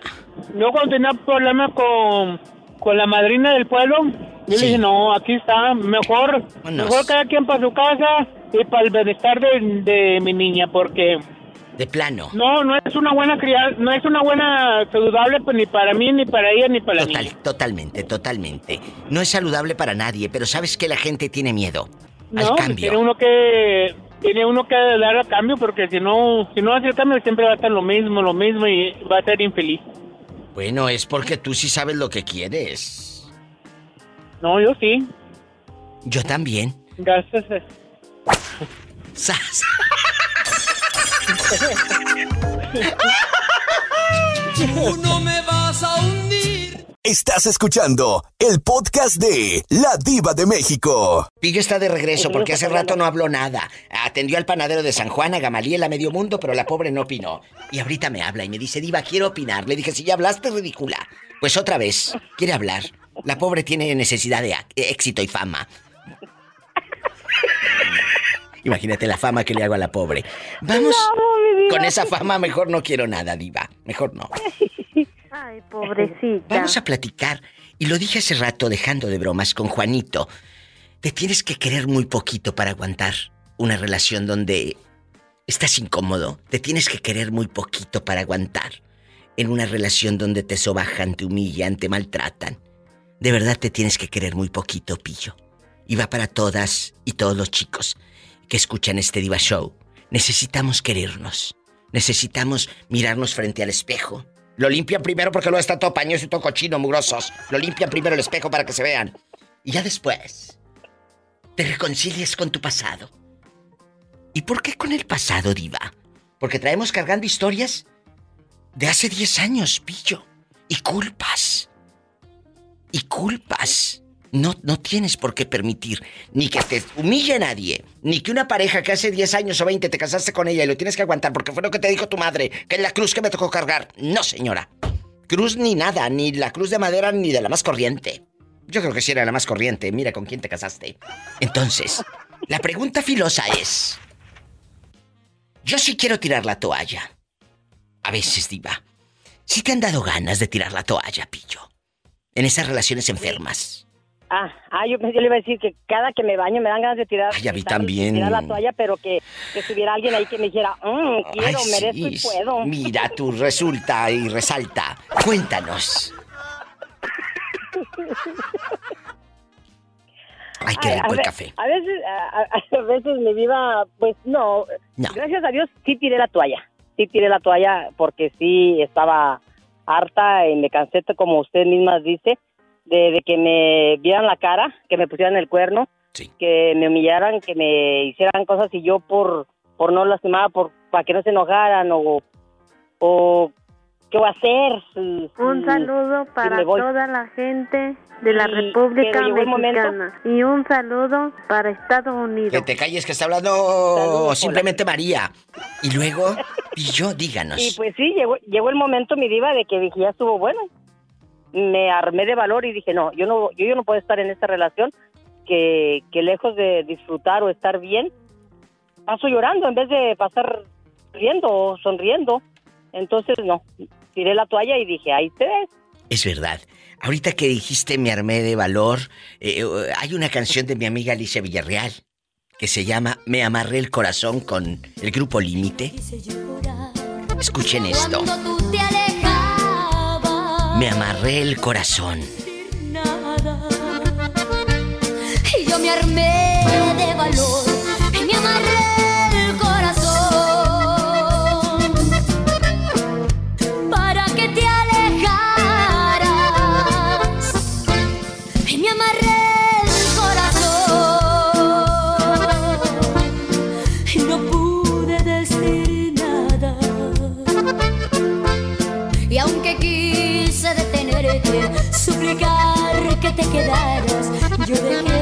yo cuando tenía problemas con, con la madrina del pueblo, yo Sí. le dije, no, aquí está, mejor, Vámonos. mejor cada quien para su casa y para el bienestar de, de mi niña, porque De plano. no, no es una buena crianza, no es una buena saludable pues, ni para mí, ni para ella, ni para la Total, niña. totalmente, totalmente. No es saludable para nadie, pero sabes que la gente tiene miedo No, al pues, cambio. tiene uno que tiene uno que dar a cambio porque si no si no hace el cambio siempre va a estar lo mismo, lo mismo y va a ser infeliz. Bueno, es porque tú sí sabes lo que quieres. No, yo sí. Yo también. Gracias. ¡Sas! no me vas a hundir. Estás escuchando el podcast de La Diva de México. Pillo está de regreso porque hace rato no habló nada. Atendió al panadero de San Juan, a Gamaliel, a medio mundo, pero la pobre no opinó. Y ahorita me habla y me dice, Diva, quiero opinar. Le dije, si ya hablaste, ridícula. Pues otra vez, quiere hablar. La pobre tiene necesidad de éxito y fama. Imagínate la fama que le hago a la pobre. Vamos. Con esa fama mejor no quiero nada, diva. Mejor no. Ay, pobrecita. Vamos a platicar. Y lo dije hace rato, dejando de bromas, con Juanito. Te tienes que querer muy poquito para aguantar una relación donde estás incómodo. Te tienes que querer muy poquito para aguantar en una relación donde te sobajan, te humillan, te maltratan. De verdad te tienes que querer muy poquito, pillo. Y va para todas y todos los chicos que escuchan este Diva Show. Necesitamos querernos. Necesitamos mirarnos frente al espejo. Lo limpian primero porque luego está todo pañoso y todo cochino, mugrosos. Lo limpian primero el espejo para que se vean. Y ya después te reconcilies con tu pasado. ¿Y por qué con el pasado, Diva? Porque traemos cargando historias de hace 10 años, pillo. Y culpas. Y culpas. No, no tienes por qué permitir ni que te humille nadie, ni que una pareja que hace 10 años o 20 te casaste con ella y lo tienes que aguantar porque fue lo que te dijo tu madre, que es la cruz que me tocó cargar. No, señora. Cruz ni nada, ni la cruz de madera ni de la más corriente. Yo creo que sí era la más corriente. Mira con quién te casaste. Entonces, la pregunta filosa es... Yo sí quiero tirar la toalla. A veces, diva. Si te han dado ganas de tirar la toalla, pillo. En esas relaciones enfermas. Ah, ah yo, yo le iba a decir que cada que me baño me dan ganas de tirar, Ay, a mí de también. tirar la toalla, pero que, que estuviera alguien ahí que me dijera, "Mm, quiero, Ay, merezco y sí, puedo. Mira, tú resulta y resalta. Cuéntanos. Ay, qué rico a el café. A veces, a, a- veces mi vida, pues no. No. Gracias a Dios sí tiré la toalla. Sí tiré la toalla porque sí estaba harta y me cansé, como usted misma dice, de, de que me vieran la cara, que me pusieran el cuerno, que me humillaran, que me hicieran cosas y yo por, por no lastimar, por, para que no se enojaran o, o ¿qué voy a hacer? Si- Un si- saludo para toda la gente de la Y- República Mexicana. Y un saludo para Estados Unidos. Que te calles que está hablando simplemente María. Y luego, y yo, díganos. Y pues sí, llegó, llegó el momento, mi diva, de que dije, ya estuvo bueno. Me armé de valor y dije, no, yo no, yo, yo no puedo estar en esta relación que, que lejos de disfrutar o estar bien, paso llorando en vez de pasar riendo o sonriendo. Entonces, no, tiré la toalla y dije, ahí te ves. Es verdad. Ahorita que dijiste me armé de valor, eh, eh, hay una canción de mi amiga Alicia Villarreal que se llama Me amarré el corazón con el grupo Límite. Escuchen esto. Cuando tú te Me amarré el corazón. Y yo me armé de valor te quedaras, yo dejé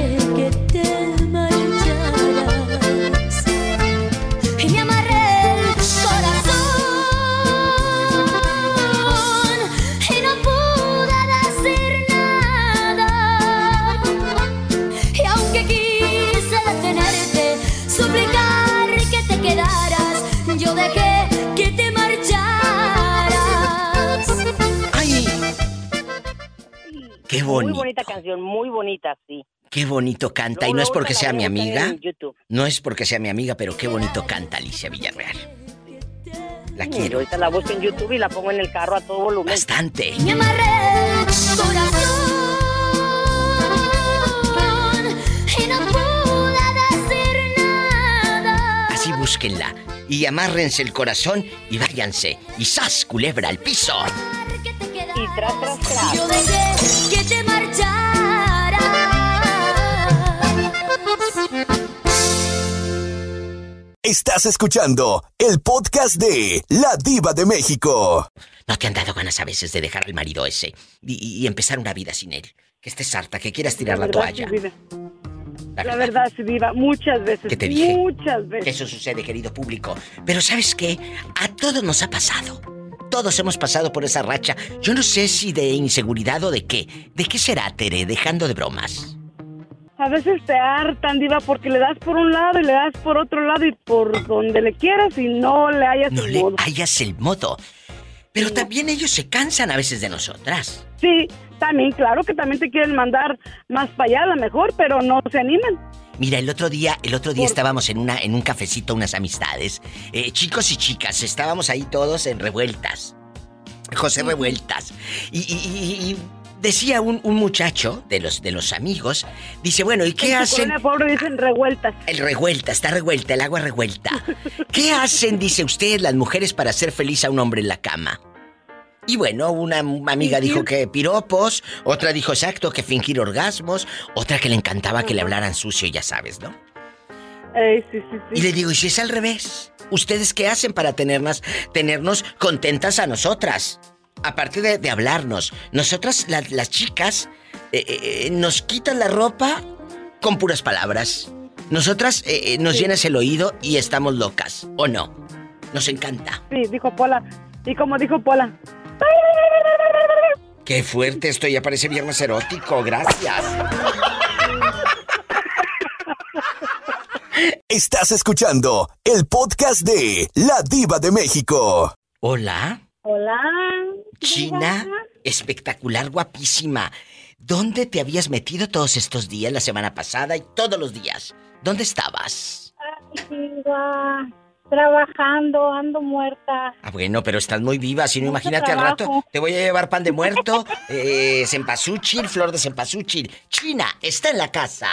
Qué Muy bonito. bonita canción, muy bonita, sí. Qué bonito canta. Y no es porque sea mi amiga. No es porque sea mi amiga, pero qué bonito canta Alicia Villarreal. La Sí, quiero. Ahorita la busco en YouTube y la pongo en el carro a todo volumen. Bastante. Me amarré el corazón y no pude decir nada. Así búsquenla. Y amárrense el corazón y váyanse. Y ¡zas! Culebra al piso. Y tras, tras, tras. Yo dejé que te marcharas. Estás escuchando el podcast de La Diva de México. ¿No te han dado ganas a veces de dejar al marido ese y, y empezar una vida sin él? Que estés harta, que quieras tirar la, verdad, toalla. sí. La verdad, sí, Diva, muchas veces. ¿Qué te dije? Muchas veces. Eso sucede, querido público. Pero ¿sabes qué? A todos nos ha pasado. Todos hemos pasado por esa racha. Yo no sé si de inseguridad o de qué. ¿De qué será, Tere? Dejando de bromas. A veces te hartan, diva, porque le das por un lado y le das por otro lado y por donde le quieras y no le hayas No el le modo. hayas el modo. Pero también ellos se cansan a veces de nosotras. Sí, también, claro que también te quieren mandar más para allá, a lo mejor, pero no se animan. Mira, el otro día, el otro día estábamos en una, en un cafecito, unas amistades, eh, chicos y chicas, estábamos ahí todos en revueltas, José Revueltas, y, y- y- y decía un, un muchacho de los de los amigos, dice, bueno, ¿y qué En hacen? colonia pobre dicen revueltas. El revuelta, está revuelta, el agua revuelta. ¿Qué hacen, dice usted, las mujeres para hacer feliz a un hombre en la cama? Y bueno, una amiga dijo que piropos, otra dijo exacto que fingir orgasmos, otra que le encantaba que le hablaran sucio, ya sabes, ¿no? Eh, sí, sí, sí. Y le digo, ¿y si es al revés? ¿Ustedes qué hacen para tenernos, tenernos contentas a nosotras? Aparte de, de hablarnos, nosotras, la- las chicas, eh, eh, nos quitan la ropa con puras palabras. Nosotras eh, eh, nos llenas el oído y estamos locas, ¿o no? Nos encanta. Sí, dijo Pola. Y como dijo Pola, Qué fuerte esto, ya parece viernes erótico, gracias. Estás escuchando el podcast de La Diva de México. Hola, Hola. China, espectacular, guapísima. ¿Dónde te habías metido todos estos días, la semana pasada y todos los días? ¿Dónde estabas? Diva, trabajando, ando muerta. Ah, bueno, pero estás muy viva, si no, Mucho imagínate al rato. Te voy a llevar pan de muerto, eh, cempasúchil, flor de cempasúchil. China, está en la casa.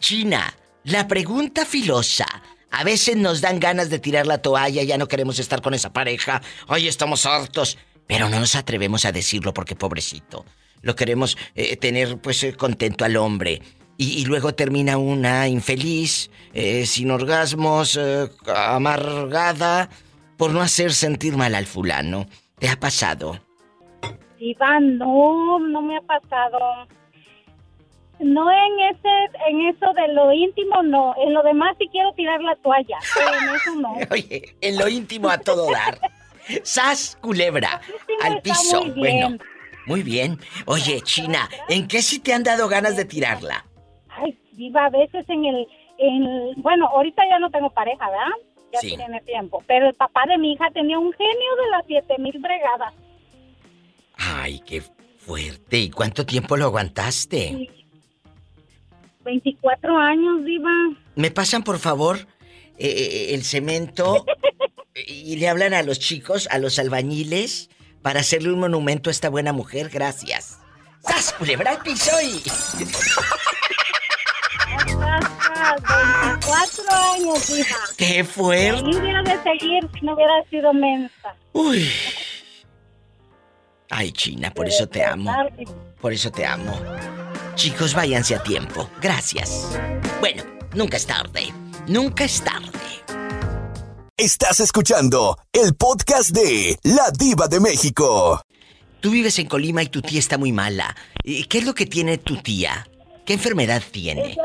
China, la pregunta filosa. A veces nos dan ganas de tirar la toalla, ya no queremos estar con esa pareja. Ay, estamos hartos. Pero no nos atrevemos a decirlo porque pobrecito. Lo queremos eh, tener pues eh, contento al hombre. Y, y luego termina una infeliz, eh, sin orgasmos, eh, amargada, por no hacer sentir mal al fulano. ¿Te ha pasado? Diva, no, no me ha pasado. No en ese, en eso de lo íntimo, no. En lo demás sí quiero tirar la toalla, pero en eso no. Oye, en lo íntimo a todo dar. ¡Sas, culebra! Al piso. muy. Bueno, muy bien. Oye, China, ¿en qué sí te han dado ganas de tirarla? Ay, Diva, a veces en el, en, bueno, ahorita ya no tengo pareja, ¿verdad? Ya Sí. tiene tiempo. Pero el papá de mi hija tenía un genio de las siete mil bregadas. Ay, qué fuerte. ¿Y cuánto tiempo lo aguantaste? 24 años, Diva. ¿Me pasan, por favor, eh, eh, el cemento y le hablan a los chicos, a los albañiles, para hacerle un monumento a esta buena mujer? Gracias. ¡Sas, culebra al piso y... 24 años, Diva. ¡Qué fuerte! Y hubiera de seguir si no hubiera sido mensa. Uy. Ay, China, por eso te amo. Por eso te amo. Chicos, váyanse a tiempo. Gracias. Bueno, nunca es tarde. Nunca es tarde. Estás escuchando el podcast de La Diva de México. Tú vives en Colima y tu tía está muy mala. ¿Y ¿Qué es lo que tiene tu tía? ¿Qué enfermedad tiene?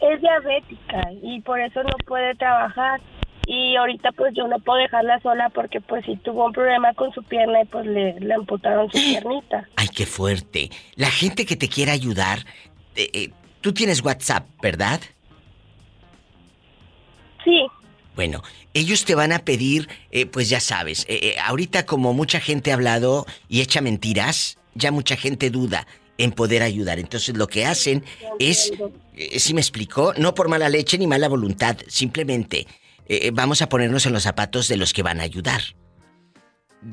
Es diabética y por eso no puede trabajar. Y ahorita pues yo no puedo dejarla sola porque pues si tuvo un problema con su pierna y pues le, le amputaron su piernita. Ay, qué fuerte. La gente que te quiera ayudar, eh, eh, tú tienes WhatsApp, ¿verdad? Sí. Bueno, ellos te van a pedir, eh, pues ya sabes, eh, eh, ahorita como mucha gente ha hablado y echa mentiras, ya mucha gente duda en poder ayudar. Entonces lo que hacen es, eh, si me explicó, no por mala leche ni mala voluntad, simplemente eh, vamos a ponernos en los zapatos de los que van a ayudar.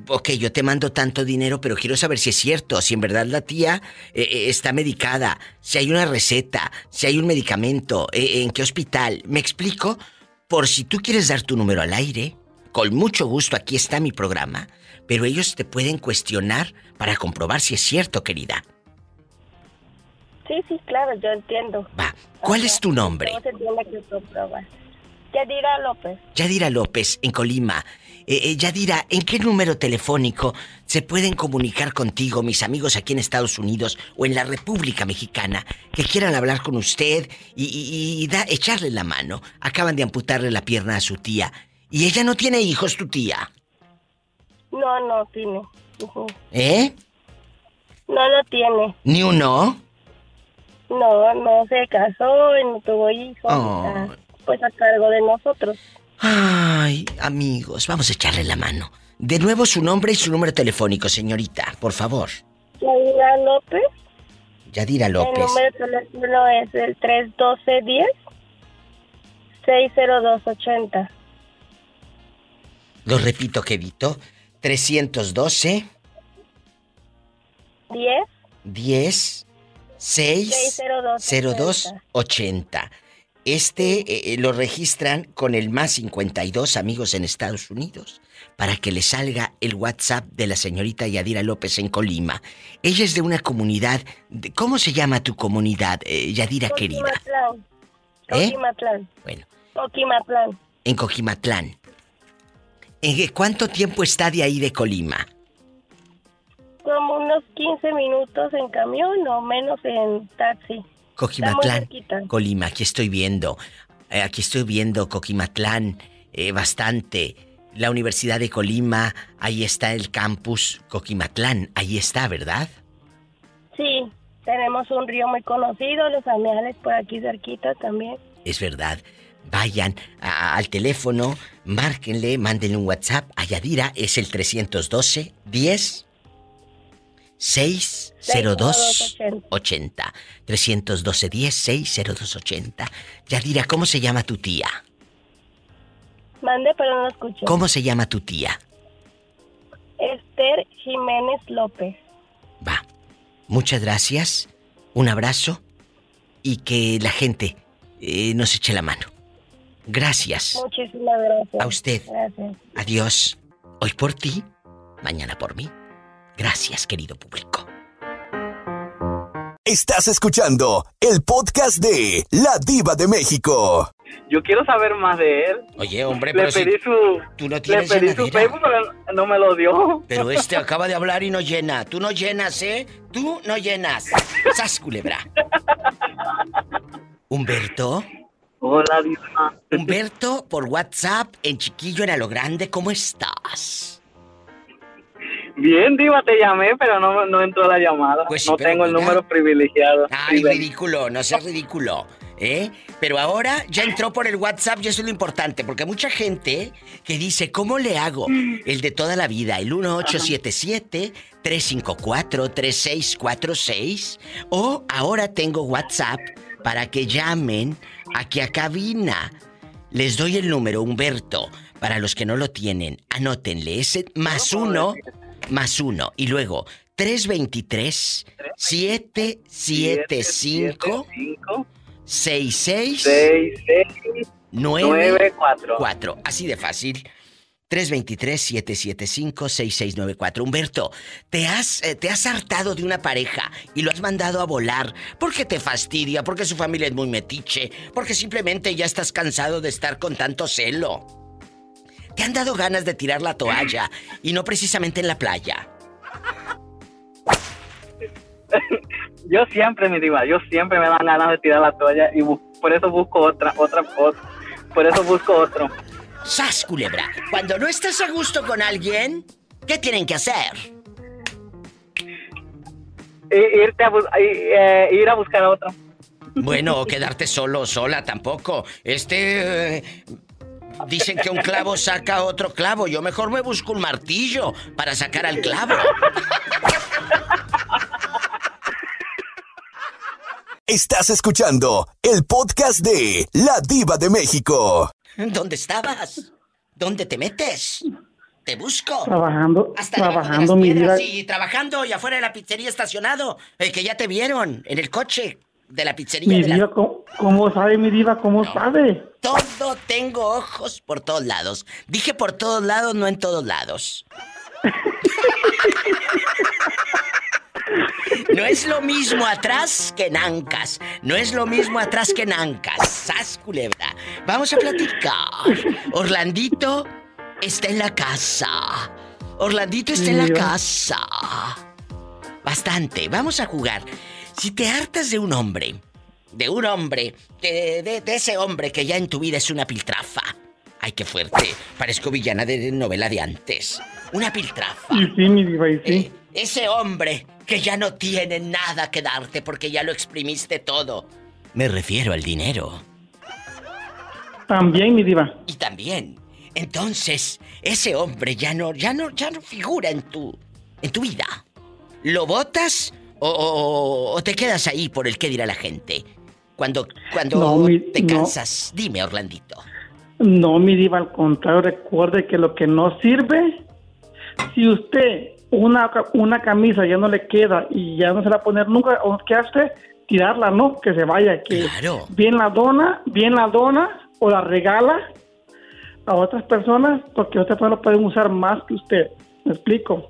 Ok, yo te mando tanto dinero, pero quiero saber si es cierto, si en verdad la tía eh, eh, está medicada, si hay una receta, si hay un medicamento, eh, en qué hospital. ¿Me explico? Por si tú quieres dar tu número al aire, con mucho gusto aquí está mi programa, pero ellos te pueden cuestionar para comprobar si es cierto, querida. Sí, sí, claro, yo entiendo. Va, ¿cuál es tu nombre? No se tiene que comprobar. Yadira López. Yadira López, en Colima. Eh, eh, Yadira, ¿en qué número telefónico se pueden comunicar contigo mis amigos aquí en Estados Unidos o en la República Mexicana que quieran hablar con usted y, y- y da- echarle la mano? Acaban de amputarle la pierna a su tía. Y ella no tiene hijos, tu tía. No, no tiene. ¿Eh? No lo tiene. ¿Ni uno? No, no se casó, y no tuvo hijos, Oh. está, pues a cargo de nosotros. Ay, amigos, vamos a echarle la mano. De nuevo su nombre y su número telefónico, señorita, por favor. Yadira López, Yadira el López. número de teléfono es el 312-10 60280. Lo repito, quedito. 312 10 10 6 02 80. Este eh, eh, lo registran con el más 52 amigos en Estados Unidos para que le salga el WhatsApp de la señorita Yadira López en Colima. Ella es de una comunidad. de- ¿Cómo se llama tu comunidad, eh, Yadira querida? Coquimatlán. ¿Eh? Coquimatlán. Bueno. Coquimatlán. En Coquimatlán. ¿En cuánto tiempo está de ahí de Colima? Como unos 15 minutos en camión o menos en taxi. Coquimatlán. Colima, aquí estoy viendo. Eh, aquí estoy viendo Coquimatlán eh, bastante. La Universidad de Colima, ahí está el campus Coquimatlán, ahí está, ¿verdad? Sí, tenemos un río muy conocido, los Ameales por aquí cerquita también. Es verdad. Vayan a- al teléfono, márquenle, mándenle un WhatsApp a Yadira, es el 312 10 602 80. 312 10 602 80. Yadira, ¿cómo se llama tu tía? Mande, pero no escucho. ¿Cómo se llama tu tía? Esther Jiménez López. Muchas gracias, un abrazo y que la gente eh, nos eche la mano. Gracias. Muchísimas gracias. A usted. Gracias. Adiós. Hoy por ti, mañana por mí. Gracias, querido público. Estás escuchando el podcast de La Diva de México. Yo quiero saber más de él. Oye, hombre, Le pero si pedí su, tú no le tienes pedí su. Facebook, pero no me lo dio. Pero este acaba de hablar y no llena. Tú no llenas, ¿eh? Tú no llenas. ¡Sas, culebra! Humberto. Hola, Diva. Humberto, por WhatsApp, en chiquillo, en a lo grande, ¿cómo estás? Bien, Diva, te llamé, pero no, no entró la llamada. Pues sí, no tengo el número privilegiado. Ay, ridículo, no seas ridículo. ¿Eh? Pero ahora ya entró por el WhatsApp y eso es lo importante, porque mucha gente que dice, ¿cómo le hago? El de toda la vida, el 1877-354-3646. O ahora tengo WhatsApp para que llamen aquí a cabina. Les doy el número, Humberto. Para los que no lo tienen, anótenle ese más uno, más uno. Y luego, 323 775 66 94. Así de fácil. 323-775-6694. Humberto, ¿te has, eh, ¿te has hartado de una pareja y lo has mandado a volar porque te fastidia, porque su familia es muy metiche, porque simplemente ya estás cansado de estar con tanto celo? ¿Te han dado ganas de tirar la toalla y no precisamente en la playa? Yo siempre, mi diva, yo siempre me dan ganas de tirar la toalla y por eso busco otra, otra, ot- por eso busco otro. ¡Sas, culebra! Cuando no estás a gusto con alguien, ¿qué tienen que hacer? Irte a eh, ir a buscar otro. Bueno, o quedarte solo sola tampoco. Este... eh, dicen que un clavo saca otro clavo. Yo mejor me busco un martillo para sacar al clavo. Estás escuchando el podcast de La Diva de México. ¿Dónde estabas? ¿Dónde te metes? Te busco. Trabajando, Hasta trabajando, mi piedras vida. y trabajando y afuera de la pizzería estacionado. Eh, que ya te vieron en el coche de la pizzería. Mi de la- diva, ¿cómo, cómo sabe mi diva? ¿Cómo sabe? Todo tengo ojos por todos lados. Dije por todos lados, no en todos lados. No es lo mismo atrás que en ancas. No es lo mismo atrás que en ancas. ¡Sas, culebra! Vamos a platicar. Orlandito está en la casa. Orlandito está en la casa. Bastante. Vamos a jugar. Si te hartas de un hombre, de un hombre, de, de- de ese hombre que ya en tu vida es una piltrafa. Ay, qué fuerte. Parezco villana de novela de antes. Una piltrafa. Y sí, mi diva, y sí. ese hombre que ya no tiene nada que darte porque ya lo exprimiste todo. Me refiero al dinero. También, mi diva. Y también. Entonces, ese hombre ya no, ya no, ya no figura en tu, en tu vida. ¿Lo votas o, o- o te quedas ahí por el qué dirá la gente? Cuando, cuando No, mi- te no. cansas, dime, Orlandito. No, mi diva, al contrario, recuerde que lo que no sirve, si usted una, una camisa ya no le queda y ya no se la va a poner nunca, o que hace, tirarla, ¿no? Que se vaya, que bien la dona, bien la dona o la regala a otras personas porque otras personas lo pueden usar más que usted. ¿Me explico?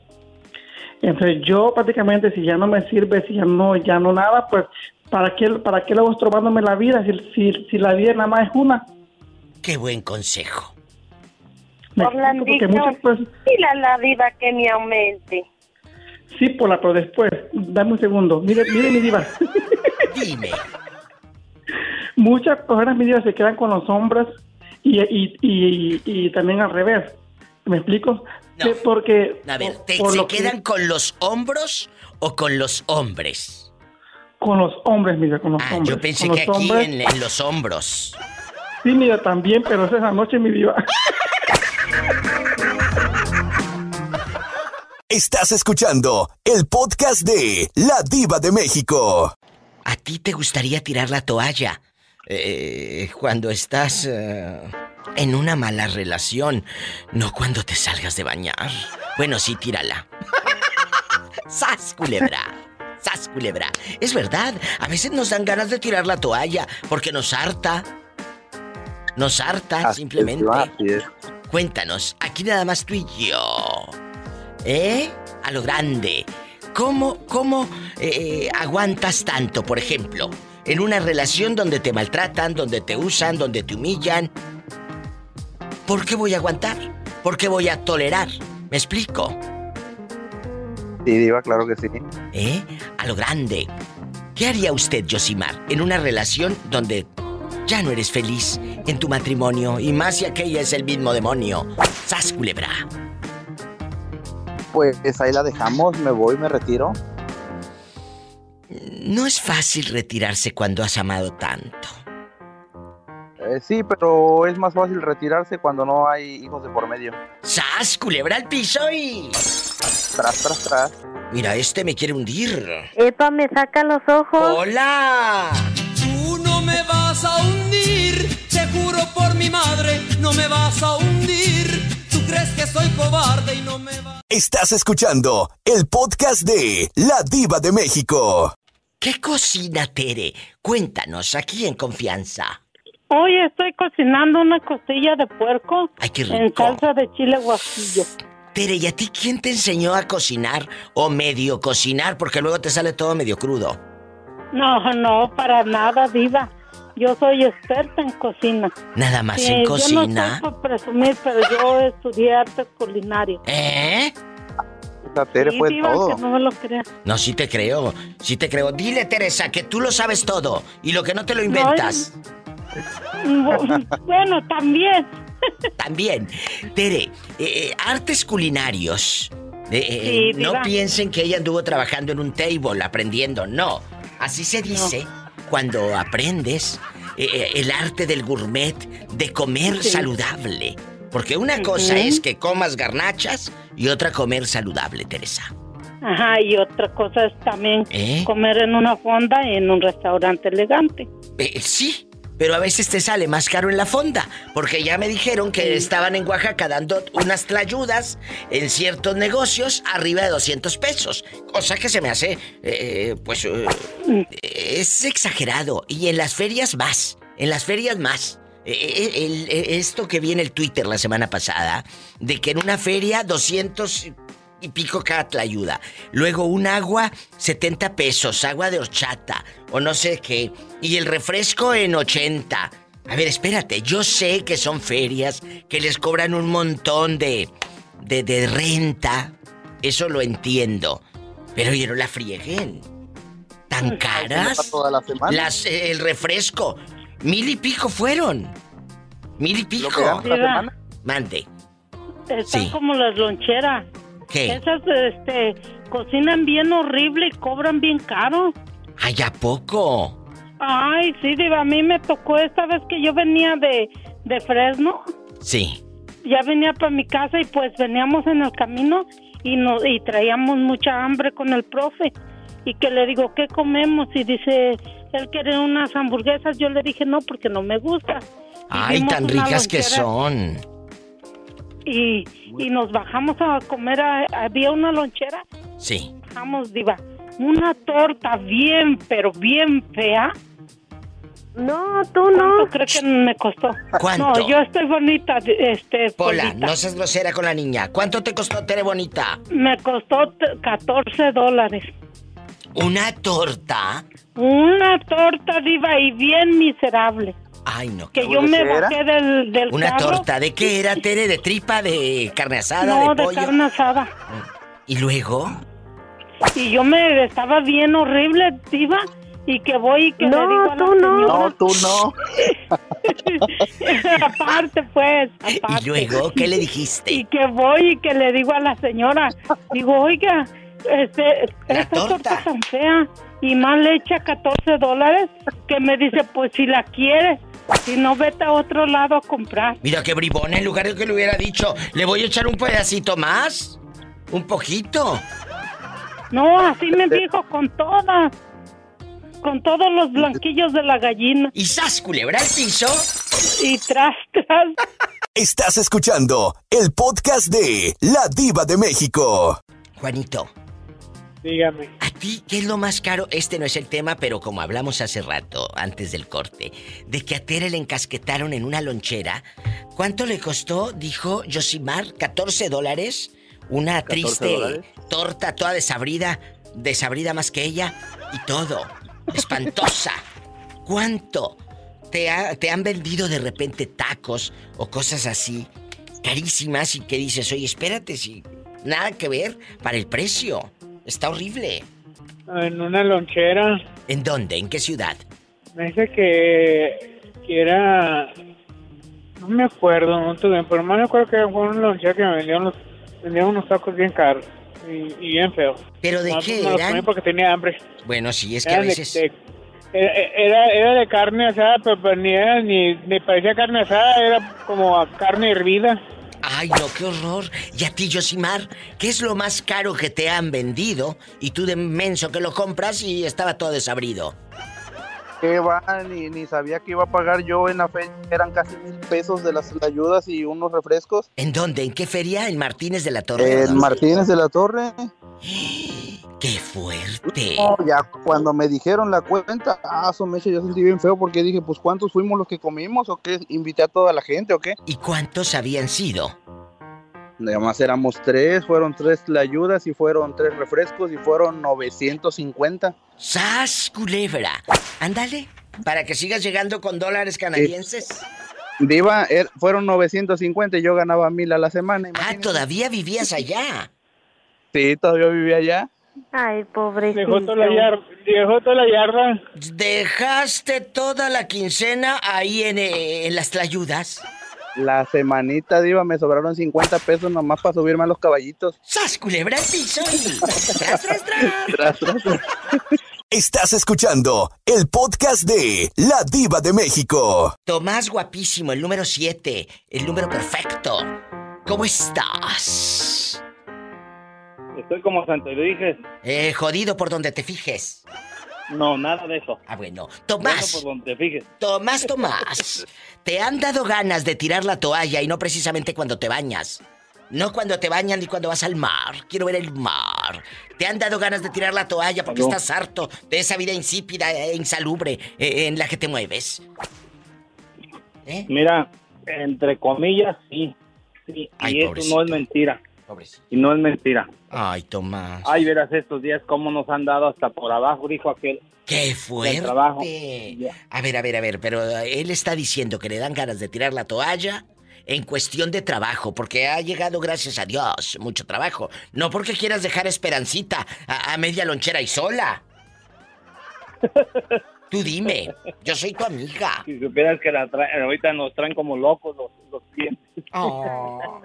Entonces yo prácticamente si ya no me sirve, si ya no, ya no nada, pues ¿para qué, para qué luego estrobándome la vida si, si, si la vida nada más es una? Qué buen consejo. Me Orlandito, muchas a la diva que me aumente. Sí, Pola, pero después, dame un segundo. Mire, mire mi diva. Dime. Muchas personas, mi diva, se quedan con los hombres y, y, y, y también al revés. ¿Me explico? Que Porque... A ver, ¿te, por ¿se lo que- quedan con los hombros o con los hombres? Con los hombres, mira, con los Ah, hombres. yo pensé Con que los aquí hombres- en, en los hombros. Sí, mira, también, pero es esa noche, mi diva. Estás escuchando el podcast de La Diva de México. ¿A ti te gustaría tirar la toalla eh, cuando estás eh, en una mala relación? No cuando te salgas de bañar. Bueno, sí, tírala. ¡Sas, culebra! ¡Sas, culebra! Es verdad, a veces nos dan ganas de tirar la toalla porque nos harta. Nos harta, simplemente. Es. Cuéntanos, aquí nada más tú y yo. ¿Eh? A lo grande. ¿Cómo, cómo eh, aguantas tanto, por ejemplo, en una relación donde te maltratan, donde te usan, donde te humillan? ¿Por qué voy a aguantar? ¿Por qué voy a tolerar? ¿Me explico? Sí, Diva, claro que sí. ¿Eh? A lo grande. ¿Qué haría usted, Josimar, en una relación donde ya no eres feliz en tu matrimonio y más si aquella es el mismo demonio? ¡Sas, culebra! Pues ahí la dejamos, me voy, me retiro. No es fácil retirarse cuando has amado tanto. Eh, sí, pero es más fácil retirarse cuando no hay hijos de por medio. ¡Sas, culebra al piso y... Tras, tras, tras. Mira, este me quiere hundir. Epa, me saca los ojos. ¡Hola! Tú no me vas a hundir, te juro por mi madre, no me vas a hundir. Tú crees que soy cobarde y no me vas Estás escuchando el podcast de La Diva de México. ¿Qué cocina, Tere? Cuéntanos, aquí en confianza. Hoy estoy cocinando una costilla de puerco Ay, qué en rico. salsa de chile guajillo. Tere, ¿y a ti quién te enseñó a cocinar o medio cocinar? Porque luego te sale todo medio crudo. No, no, para nada, diva. Yo soy experta en cocina. Nada más Sí, en Yo no cocina. soy por presumir, pero yo estudié artes culinarias. ¿Eh? Tere Sí, fue diva, todo. que no me lo creas. No, sí te creo, sí te creo. Dile, Teresa, que tú lo sabes todo y lo que no te lo inventas. Bueno, también. También. Tere, eh, eh, artes culinarios. Eh, Sí, no piensen que ella anduvo trabajando en un table aprendiendo. No. Así se dice cuando aprendes eh, el arte del gourmet de comer Sí. saludable. Porque una cosa es que comas garnachas y otra comer saludable, Teresa. Ajá, y otra cosa es también ¿Eh? comer en una fonda y en un restaurante elegante. Eh, sí, pero a veces te sale más caro en la fonda, porque ya me dijeron que estaban en Oaxaca dando unas tlayudas en ciertos negocios arriba de 200 pesos, cosa que se me hace, eh, pues, eh, es exagerado. Y en las ferias más, en las ferias más. Eh, eh, el- eh, esto que vi en el Twitter la semana pasada, de que en una feria 200 y pico cada tlayuda. Luego un agua, 70 pesos, agua de horchata o no sé qué. Y el refresco en 80. A ver, espérate, yo sé que son ferias que les cobran un montón de, de, de renta. Eso lo entiendo. Pero oye, no la frieguen. ¿Tan caras? Toda la semana. Las, eh, el refresco. Mil y pico fueron. Mil y pico. que ganas la semana. Mande. Están Sí. como las loncheras. ¿Qué? Esas, este, cocinan bien horrible y cobran bien caro. Ay, ¿a poco? Ay, sí, diva, a mí me tocó esta vez que yo venía de, de Fresno. Sí. Ya venía para mi casa y pues veníamos en el camino y, no, y traíamos mucha hambre con el profe. Y que le digo, ¿qué comemos? Y dice, él quiere unas hamburguesas. Yo le dije, no, porque no me gusta. Ay, tan ricas que son. Y, y nos bajamos a comer, a- había una lonchera, Sí. bajamos, diva, una torta bien, pero bien fea. No, tú no. ¿Cuánto cree que me costó? ¿Cuánto? No, yo estoy bonita, este, Pola, Polita. no seas grosera con la niña. ¿Cuánto te costó, Tere Bonita? Me costó t- 14 dólares. ¿Una torta? Una torta, diva, y bien miserable. Ay, no. Que yo me bajé del, del ¿Una carro. torta? ¿De qué era, Tere? ¿De tripa? ¿De carne asada? No, ¿De de pollo? carne asada. ¿Y luego? Y yo me estaba bien horrible, diva, y que voy y que No, le digo a la tú no. señora... No, tú no. aparte, pues, aparte. ¿Y luego qué le dijiste? Y que voy y que le digo a la señora, digo, oiga, este, esta torta tan fea y más le echa 14 dólares, que me dice, pues si la quieres, si no vete a otro lado a comprar. Mira qué bribón, en lugar de que le hubiera dicho, ¿le voy a echar un pedacito más? ¿Un poquito? No, así me dijo con todas, con todos los blanquillos de la gallina. ¿Y sas, culebra al piso? Y tras, tras. Estás escuchando el podcast de La Diva de México. Juanito, Dígame. ¿a ti qué es lo más caro? Este no es el tema, pero como hablamos hace rato, antes del corte, de que a Tere le encasquetaron en una lonchera. ¿Cuánto le costó? Dijo Josimar, ¿14 dólares? Una 14 triste dólares. torta toda desabrida, desabrida más que ella y todo. Espantosa. ¿Cuánto te, ha- te han vendido de repente tacos o cosas así carísimas y que dices, oye, espérate, si nada que ver para el precio? Está horrible. En una lonchera. ¿En dónde? ¿En qué ciudad? Me dice que, que era. No me acuerdo, no te pero más me acuerdo que fue una lonchera que me vendían unos, vendían unos tacos bien caros y, y bien feos. ¿Pero de No, qué los eran? comí porque tenía hambre. Bueno, sí, es que a Eran veces... de- era, era, era de carne asada, pero, pues ni, era, ni, ni parecía carne asada, era como carne hervida. Ay, no, qué horror. Y a ti, Josimar, ¿qué es lo más caro que te han vendido? Y tú de menso que lo compras y estaba todo desabrido. ¿Qué va? Ni, ni sabía que iba a pagar yo en la feria. Eran casi mil pesos de las ayudas y unos refrescos. ¿En dónde? ¿En qué feria? ¿En Martínez de la Torre? En Martínez de la Torre. ¡Qué fuerte! No, ya cuando me dijeron la cuenta, ah, su mecha, yo sentí bien feo porque dije, pues ¿cuántos fuimos los que comimos o qué? ¿Invité a toda la gente o qué? ¿Y cuántos habían sido? Además éramos tres, fueron tres ayudas y fueron tres refrescos y fueron 950. ¡Sas, culebra! Ándale, para que sigas llegando con dólares canadienses. Diva, er- fueron 950 y yo ganaba mil a la semana. Ah, todavía vivías allá. Sí, todavía vivía allá. Ay, pobrecito. Dejó toda la, yar- dejó toda la yarda. ¿Dejaste toda la quincena ahí en, eh, en las tlayudas? La semanita, Diva, me sobraron 50 pesos nomás para subirme a los caballitos. ¡Sas, culebra al piso! y ¡Tras, tras, tras! Tras, tras, tras. Estás escuchando el podcast de La Diva de México. Tomás guapísimo, el número 7, el número perfecto. ¿Cómo estás? Estoy como Santo dije. Eh, jodido por donde te fijes. No, nada de eso. Ah, bueno. Tomás, por donde te fijes. Tomás, Tomás. ¿Te han dado ganas de tirar la toalla y no precisamente cuando te bañas? No cuando te bañan ni cuando vas al mar. Quiero ver el mar. ¿Te han dado ganas de tirar la toalla porque No. estás harto de esa vida insípida e insalubre eh, en la que te mueves? ¿Eh? Mira, entre comillas, sí. sí. Ay, y eso no es mentira. Pobrecito. Y no es mentira. Ay, Tomás. Ay, verás estos días cómo nos han dado hasta por abajo, dijo aquel. ¡Qué fuerte! trabajo. A ver, a ver, a ver, pero eh, él está diciendo que le dan ganas de tirar la toalla en cuestión de trabajo, porque ha llegado, gracias a Dios, mucho trabajo. No porque quieras dejar Esperancita a, a media lonchera y sola. Tú dime, yo soy tu amiga. Si supieras que la traen, ahorita nos traen como locos los, los clientes. Oh.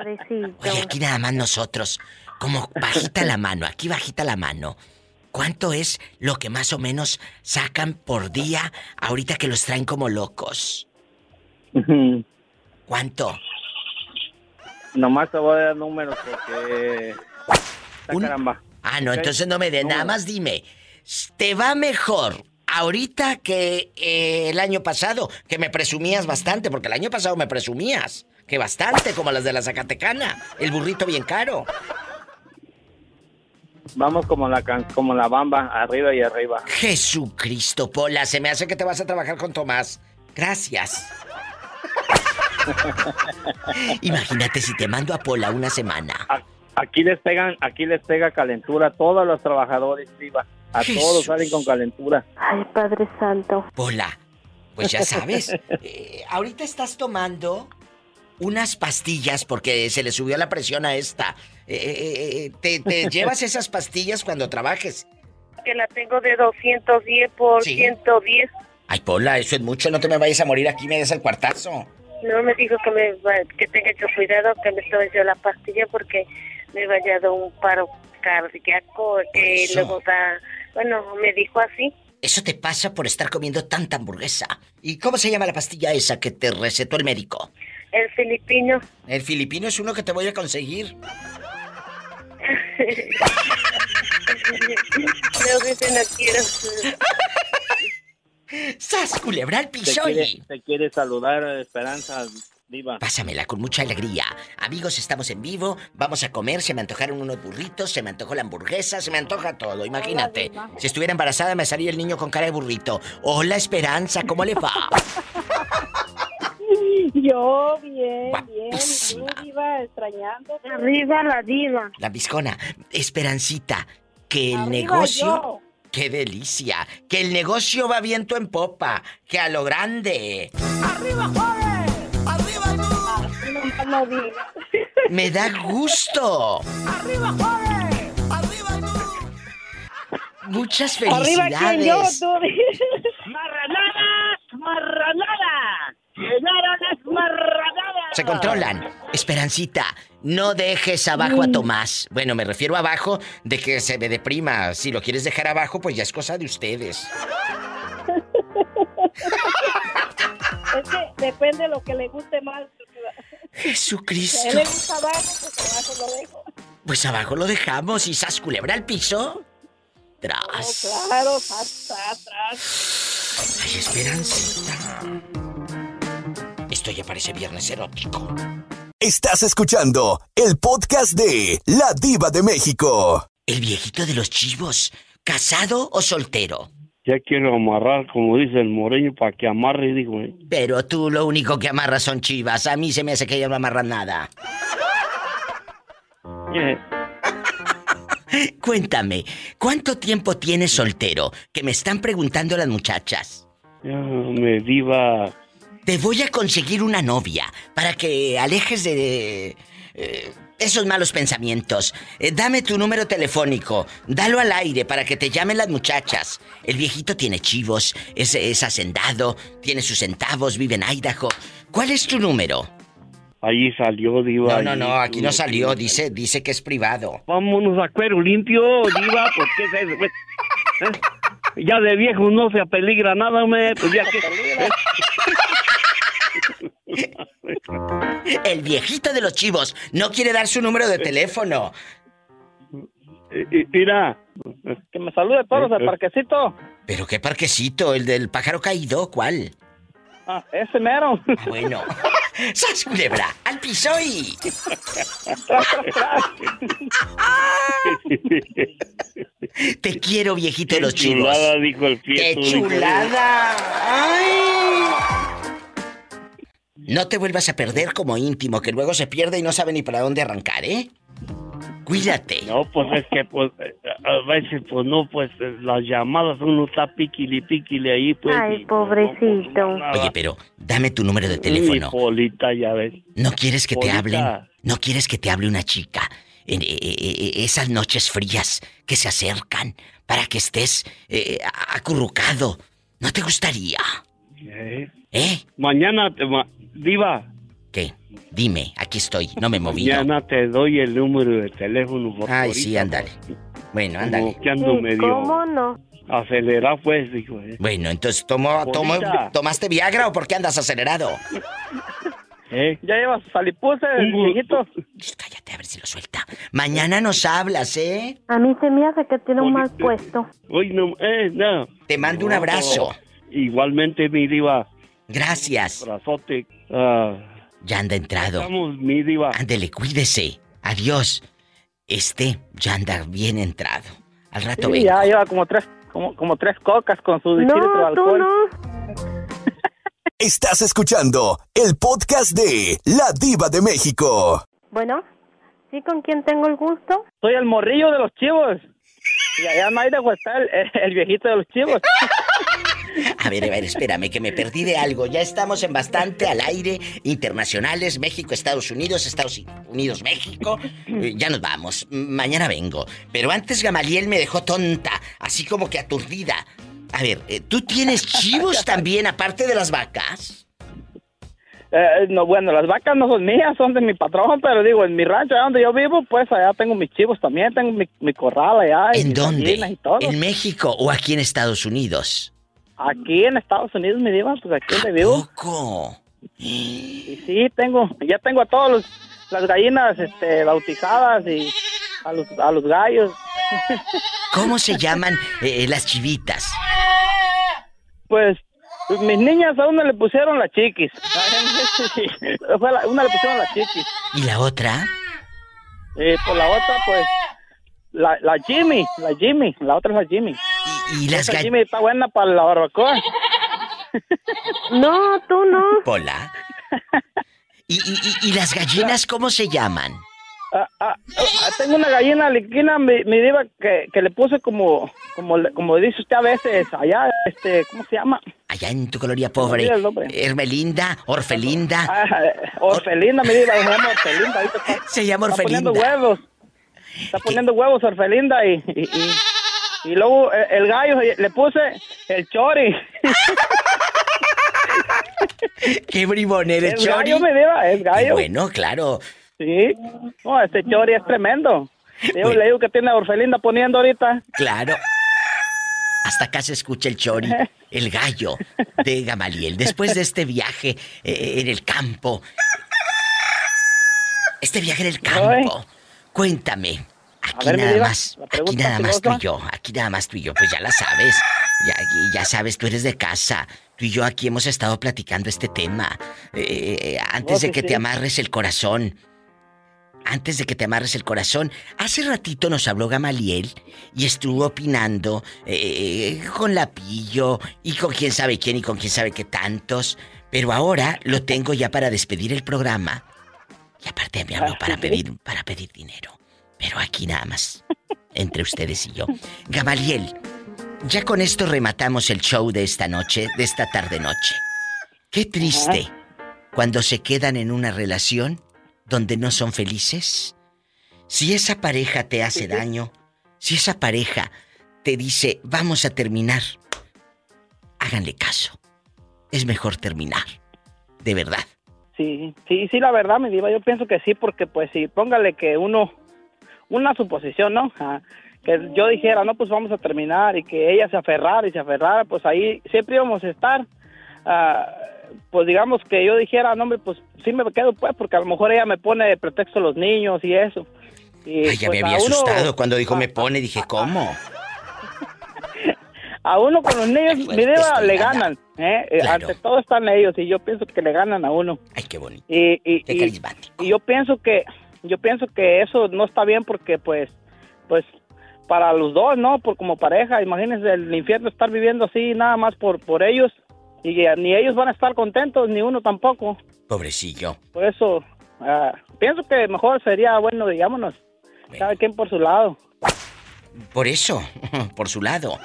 Oye, aquí nada más nosotros, como bajita la mano, aquí bajita la mano. ¿Cuánto es lo que más o menos sacan por día ahorita que los traen como locos? ¿Cuánto? Nomás te voy a dar números porque... Está Un- caramba. Ah, no, entonces no me dé, nada más dime. ¿Te va mejor ahorita que eh, el año pasado? Que me presumías bastante, porque el año pasado me presumías. Que bastante, como las de la Zacatecana. El burrito bien caro. Vamos como la, can- como la bamba, arriba y arriba. Jesucristo, Pola, se me hace que te vas a trabajar con Tomás. Gracias. Imagínate si te mando a Pola una semana. Aquí les pegan, aquí les pega calentura a todos los trabajadores, Diva. A Jesús. todos salen con calentura. Ay, Padre Santo. Pola, pues ya sabes. eh, ahorita estás tomando unas pastillas porque se le subió la presión a esta. Eh, eh, eh, te, te llevas esas pastillas cuando trabajes. Que la tengo de 210 por Sí. 110. Ay, Pola, eso es mucho. No te me vayas a morir aquí, me des el cuartazo. No me dijo que me va- que tenga yo cuidado que me tome yo la pastilla porque me vaya a dar un paro cardíaco que Eso. luego da, bueno, me dijo así. Eso te pasa por estar comiendo tanta hamburguesa. ¿Y cómo se llama la pastilla esa que te recetó el médico? El filipino. El filipino es uno que te voy a conseguir. Creo que se no quiero. ¡Sas, culebra al Te quiere, te quiere saludar, Esperanza, Diva. Pásamela con mucha alegría. Amigos, estamos en vivo, vamos a comer, se me antojaron unos burritos, se me antojó la hamburguesa, se me antoja todo, imagínate. Si estuviera embarazada me salía el niño con cara de burrito. Hola Esperanza, ¿cómo le va? Yo, bien, bien. ¿Y Guapísima. tú, Diva, extrañando? Arriba la diva. La viscona. Esperancita, que el Arriba negocio... yo. ¡Qué delicia! Que el negocio va viento en popa, que a lo grande. ¡Arriba, joven! ¡Arriba tú! No, no digas. Me da gusto. ¡Arriba, joven! ¡Arriba Muchas ¡Arriba quién yo, felicidades. tú! ¡Marranadas! ¡Marranadas! ¡Llegaron las marranadas! Se controlan. Esperancita, no dejes abajo a Mm. Tomás. Bueno, me refiero abajo de que se me deprima. Si lo quieres dejar abajo, pues ya es cosa de ustedes. Es que depende de lo que le guste más. Jesucristo. pues abajo lo dejo. Pues abajo lo dejamos y sas culebra al piso. Tras. Claro, atrás, atrás. Ay, Esperancita. Esto ya parece viernes erótico. Estás escuchando el podcast de La Diva de México. El viejito de los chivos, ¿casado o soltero? Ya quiero amarrar, como dice el moreño, para que amarre, digo. eh. Pero tú lo único que amarras son chivas. A mí se me hace que ya no amarran nada. Cuéntame, ¿cuánto tiempo tienes soltero? Que me están preguntando las muchachas. ya me diva. Te voy a conseguir una novia para que alejes de eh, esos malos pensamientos. Eh, dame tu número telefónico, dalo al aire para que te llamen las muchachas. El viejito tiene chivos, es, es hacendado, tiene sus centavos, vive en Idaho. ¿Cuál es tu número? Allí salió, diva. No, no, no, aquí no salió, dice, dice que es privado. Vámonos a cuero limpio, diva, porque es eso. ¿Eh? Ya de viejo no se apeligra nada, me, pues ya que... El viejito de los chivos no quiere dar su número de teléfono. Eh, eh, Mira. Que me salude todos al parquecito. ¿Pero qué parquecito? ¿El del pájaro caído? ¿Cuál? Ah, ese mero. Ah, bueno. ¡Sas, culebra! ¡Al piso y... Te quiero, viejito de los Qué chivos. chulada, dijo el ¡Qué Prieto, dijo. chulada! ¡Ay! No te vuelvas a perder como íntimo, que luego se pierde y no sabe ni para dónde arrancar, ¿eh? Cuídate. No, pues es que, pues, eh, a veces, pues no, pues eh, las llamadas uno está piquili, piquili ahí, pues. Ay, y, pobrecito. Oye, pero dame tu número de Mi teléfono. Polita, ya ves. ¿No quieres que te hablen? ¿No quieres que te hable una chica? En, eh, eh, esas noches frías que se acercan para que estés eh, acurrucado ¿No te gustaría? ¿Eh? ¿Eh? Mañana, te ma- Diva. ¿Qué? Dime, aquí estoy, no me movido. Mañana te doy el número de teléfono. por Ay, ahorita, sí, ándale. Bueno, ándale. Ando medio no? acelerado, pues, dijo. ¿eh? Bueno, entonces, ¿tomo, tomo- Ahorita. ¿tomaste Viagra o por qué andas acelerado? ¿Eh? Ya llevas salipuse, viejito. Cállate, a ver si lo suelta. Mañana nos hablas, ¿eh? A mí se me hace que tiene un mal puesto. Hoy no, eh, no. Te mando un abrazo. Igualmente, mi diva. Gracias. Abrazote. Ah, Ya anda entrado. estamos, mi diva. Ándele, cuídese. Adiós. Este ya anda bien entrado. Al rato Sí, vengo. ya lleva como tres, como, como tres cocas con su de alcohol. Estás escuchando el podcast de La Diva de México. Bueno, ¿sí con quién tengo el gusto? Soy el morrillo de los chivos. Y allá no de está el, el viejito de los chivos. A ver, a ver, espérame, que me perdí de algo. Ya estamos en bastante al aire internacionales, México, Estados Unidos, Estados Unidos, México. Eh, Ya nos vamos. Mañana vengo. Pero antes Gamaliel me dejó tonta, así como que aturdida. A ver, eh, ¿tú tienes chivos también aparte de las vacas? Eh, no, bueno, las vacas no son mías, son de mi patrón, pero digo, en mi rancho, donde yo vivo, pues allá tengo mis chivos también, tengo mi, mi corral allá. ¿En dónde? Y todo. ¿En México o aquí en Estados Unidos? Aquí en Estados Unidos, mi diva, pues aquí donde vivo. Poco. Y sí, tengo, ya tengo a todos los, las gallinas este, bautizadas y a los, a los gallos. ¿Cómo se llaman eh, las chivitas? Pues mis niñas a una le pusieron la chiquis. Una le pusieron la chiquis. ¿Y la otra? Y por la otra, pues, la, la Jimmy, la Jimmy, la otra es la Jimmy. Y, las Esa Jimmy está buena para la barbacoa. No, tú no. Pola. ¿Y, y, y- y las gallinas cómo se llaman? Ah, ah, ah, tengo una gallina liquina, mi, mi diva, que, que le puse como, como, le- como dice usted a veces, allá, este, ¿cómo se llama? Allá en tu colonia pobre. olvida el nombre. Hermelinda, Orfelinda. Ah, Orfelinda, mi diva, se llama Orfelinda. ahorita está- Se llama Está poniendo Orfelinda. huevos. Está poniendo huevos Orfelinda y, y, y, y luego eh, el gallo eh, le puse el chori. Qué bribón eres, Es Chori. gallo, bueno, claro. Sí. No, este chori es tremendo. Yo le digo que tiene a Orfelinda poniendo ahorita. Claro. Hasta acá se escucha el chori, el gallo de Gamaliel. Después de este viaje eh, en el campo. Este viaje en el campo. Cuéntame. Aquí ver, nada más, aquí nada más tú y yo, aquí nada más tú y yo, pues ya la sabes. Ya, ya sabes, tú eres de casa. Tú y yo aquí hemos estado platicando este tema. Eh, antes Oh, de sí, que sí. te amarres el corazón. Antes de que te amarres el corazón, hace ratito nos habló Gamaliel y estuvo opinando eh, con Lapillo y con quién sabe quién y con quién sabe qué tantos. Pero ahora lo tengo ya para despedir el programa. Y aparte me habló para pedir, para pedir dinero. Pero aquí nada más. Entre ustedes y yo. Gamaliel, ya con esto rematamos el show de esta noche, de esta tarde noche. Qué triste cuando se quedan en una relación donde no son felices. Si esa pareja te hace daño, si esa pareja te dice, vamos a terminar, háganle caso. Es mejor terminar. De verdad. Sí, sí, sí, la verdad, mi diva, yo pienso que sí, porque pues si póngale que uno, una suposición, ¿no? Ah, que yo dijera, no, pues vamos a terminar y que ella se aferrara y se aferrara, pues ahí siempre íbamos a estar. Ah, pues digamos que yo dijera, no, hombre, pues sí me quedo, pues, porque a lo mejor ella me pone de pretexto los niños y eso. Y, Ay, ya pues, me había a uno- asustado cuando dijo me pone, dije, ¿cómo? A uno con los niños, mi le ganan, ¿eh? Eh, Claro. Ante todo están ellos y yo pienso que le ganan a uno. Ay, qué bonito. Y, y, Qué y- carismático. y yo pienso que yo pienso que eso no está bien porque pues pues para los dos no por como pareja imagínense el infierno estar viviendo así nada más por por ellos y ni ellos van a estar contentos ni uno tampoco. Pobrecillo. por eso ah, pienso que mejor sería bueno digámonos cada quien por su lado. Por eso, por su lado.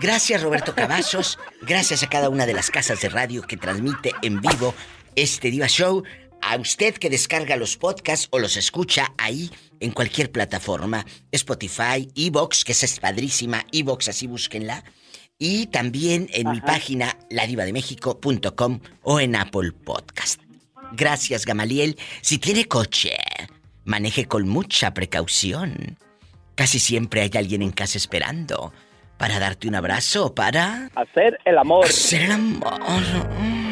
Gracias Roberto Cavazos, gracias a cada una de las casas de radio que transmite en vivo este Diva Show, a usted que descarga los podcasts o los escucha ahí en cualquier plataforma, Spotify, Evox, que esa es padrísima, Evox así búsquenla, y también en mi página ladivademexico.com o en Apple Podcast. Gracias, Gamaliel. Si tiene coche, maneje con mucha precaución. Casi siempre hay alguien en casa esperando para darte un abrazo o para... Hacer el amor. Hacer el amor.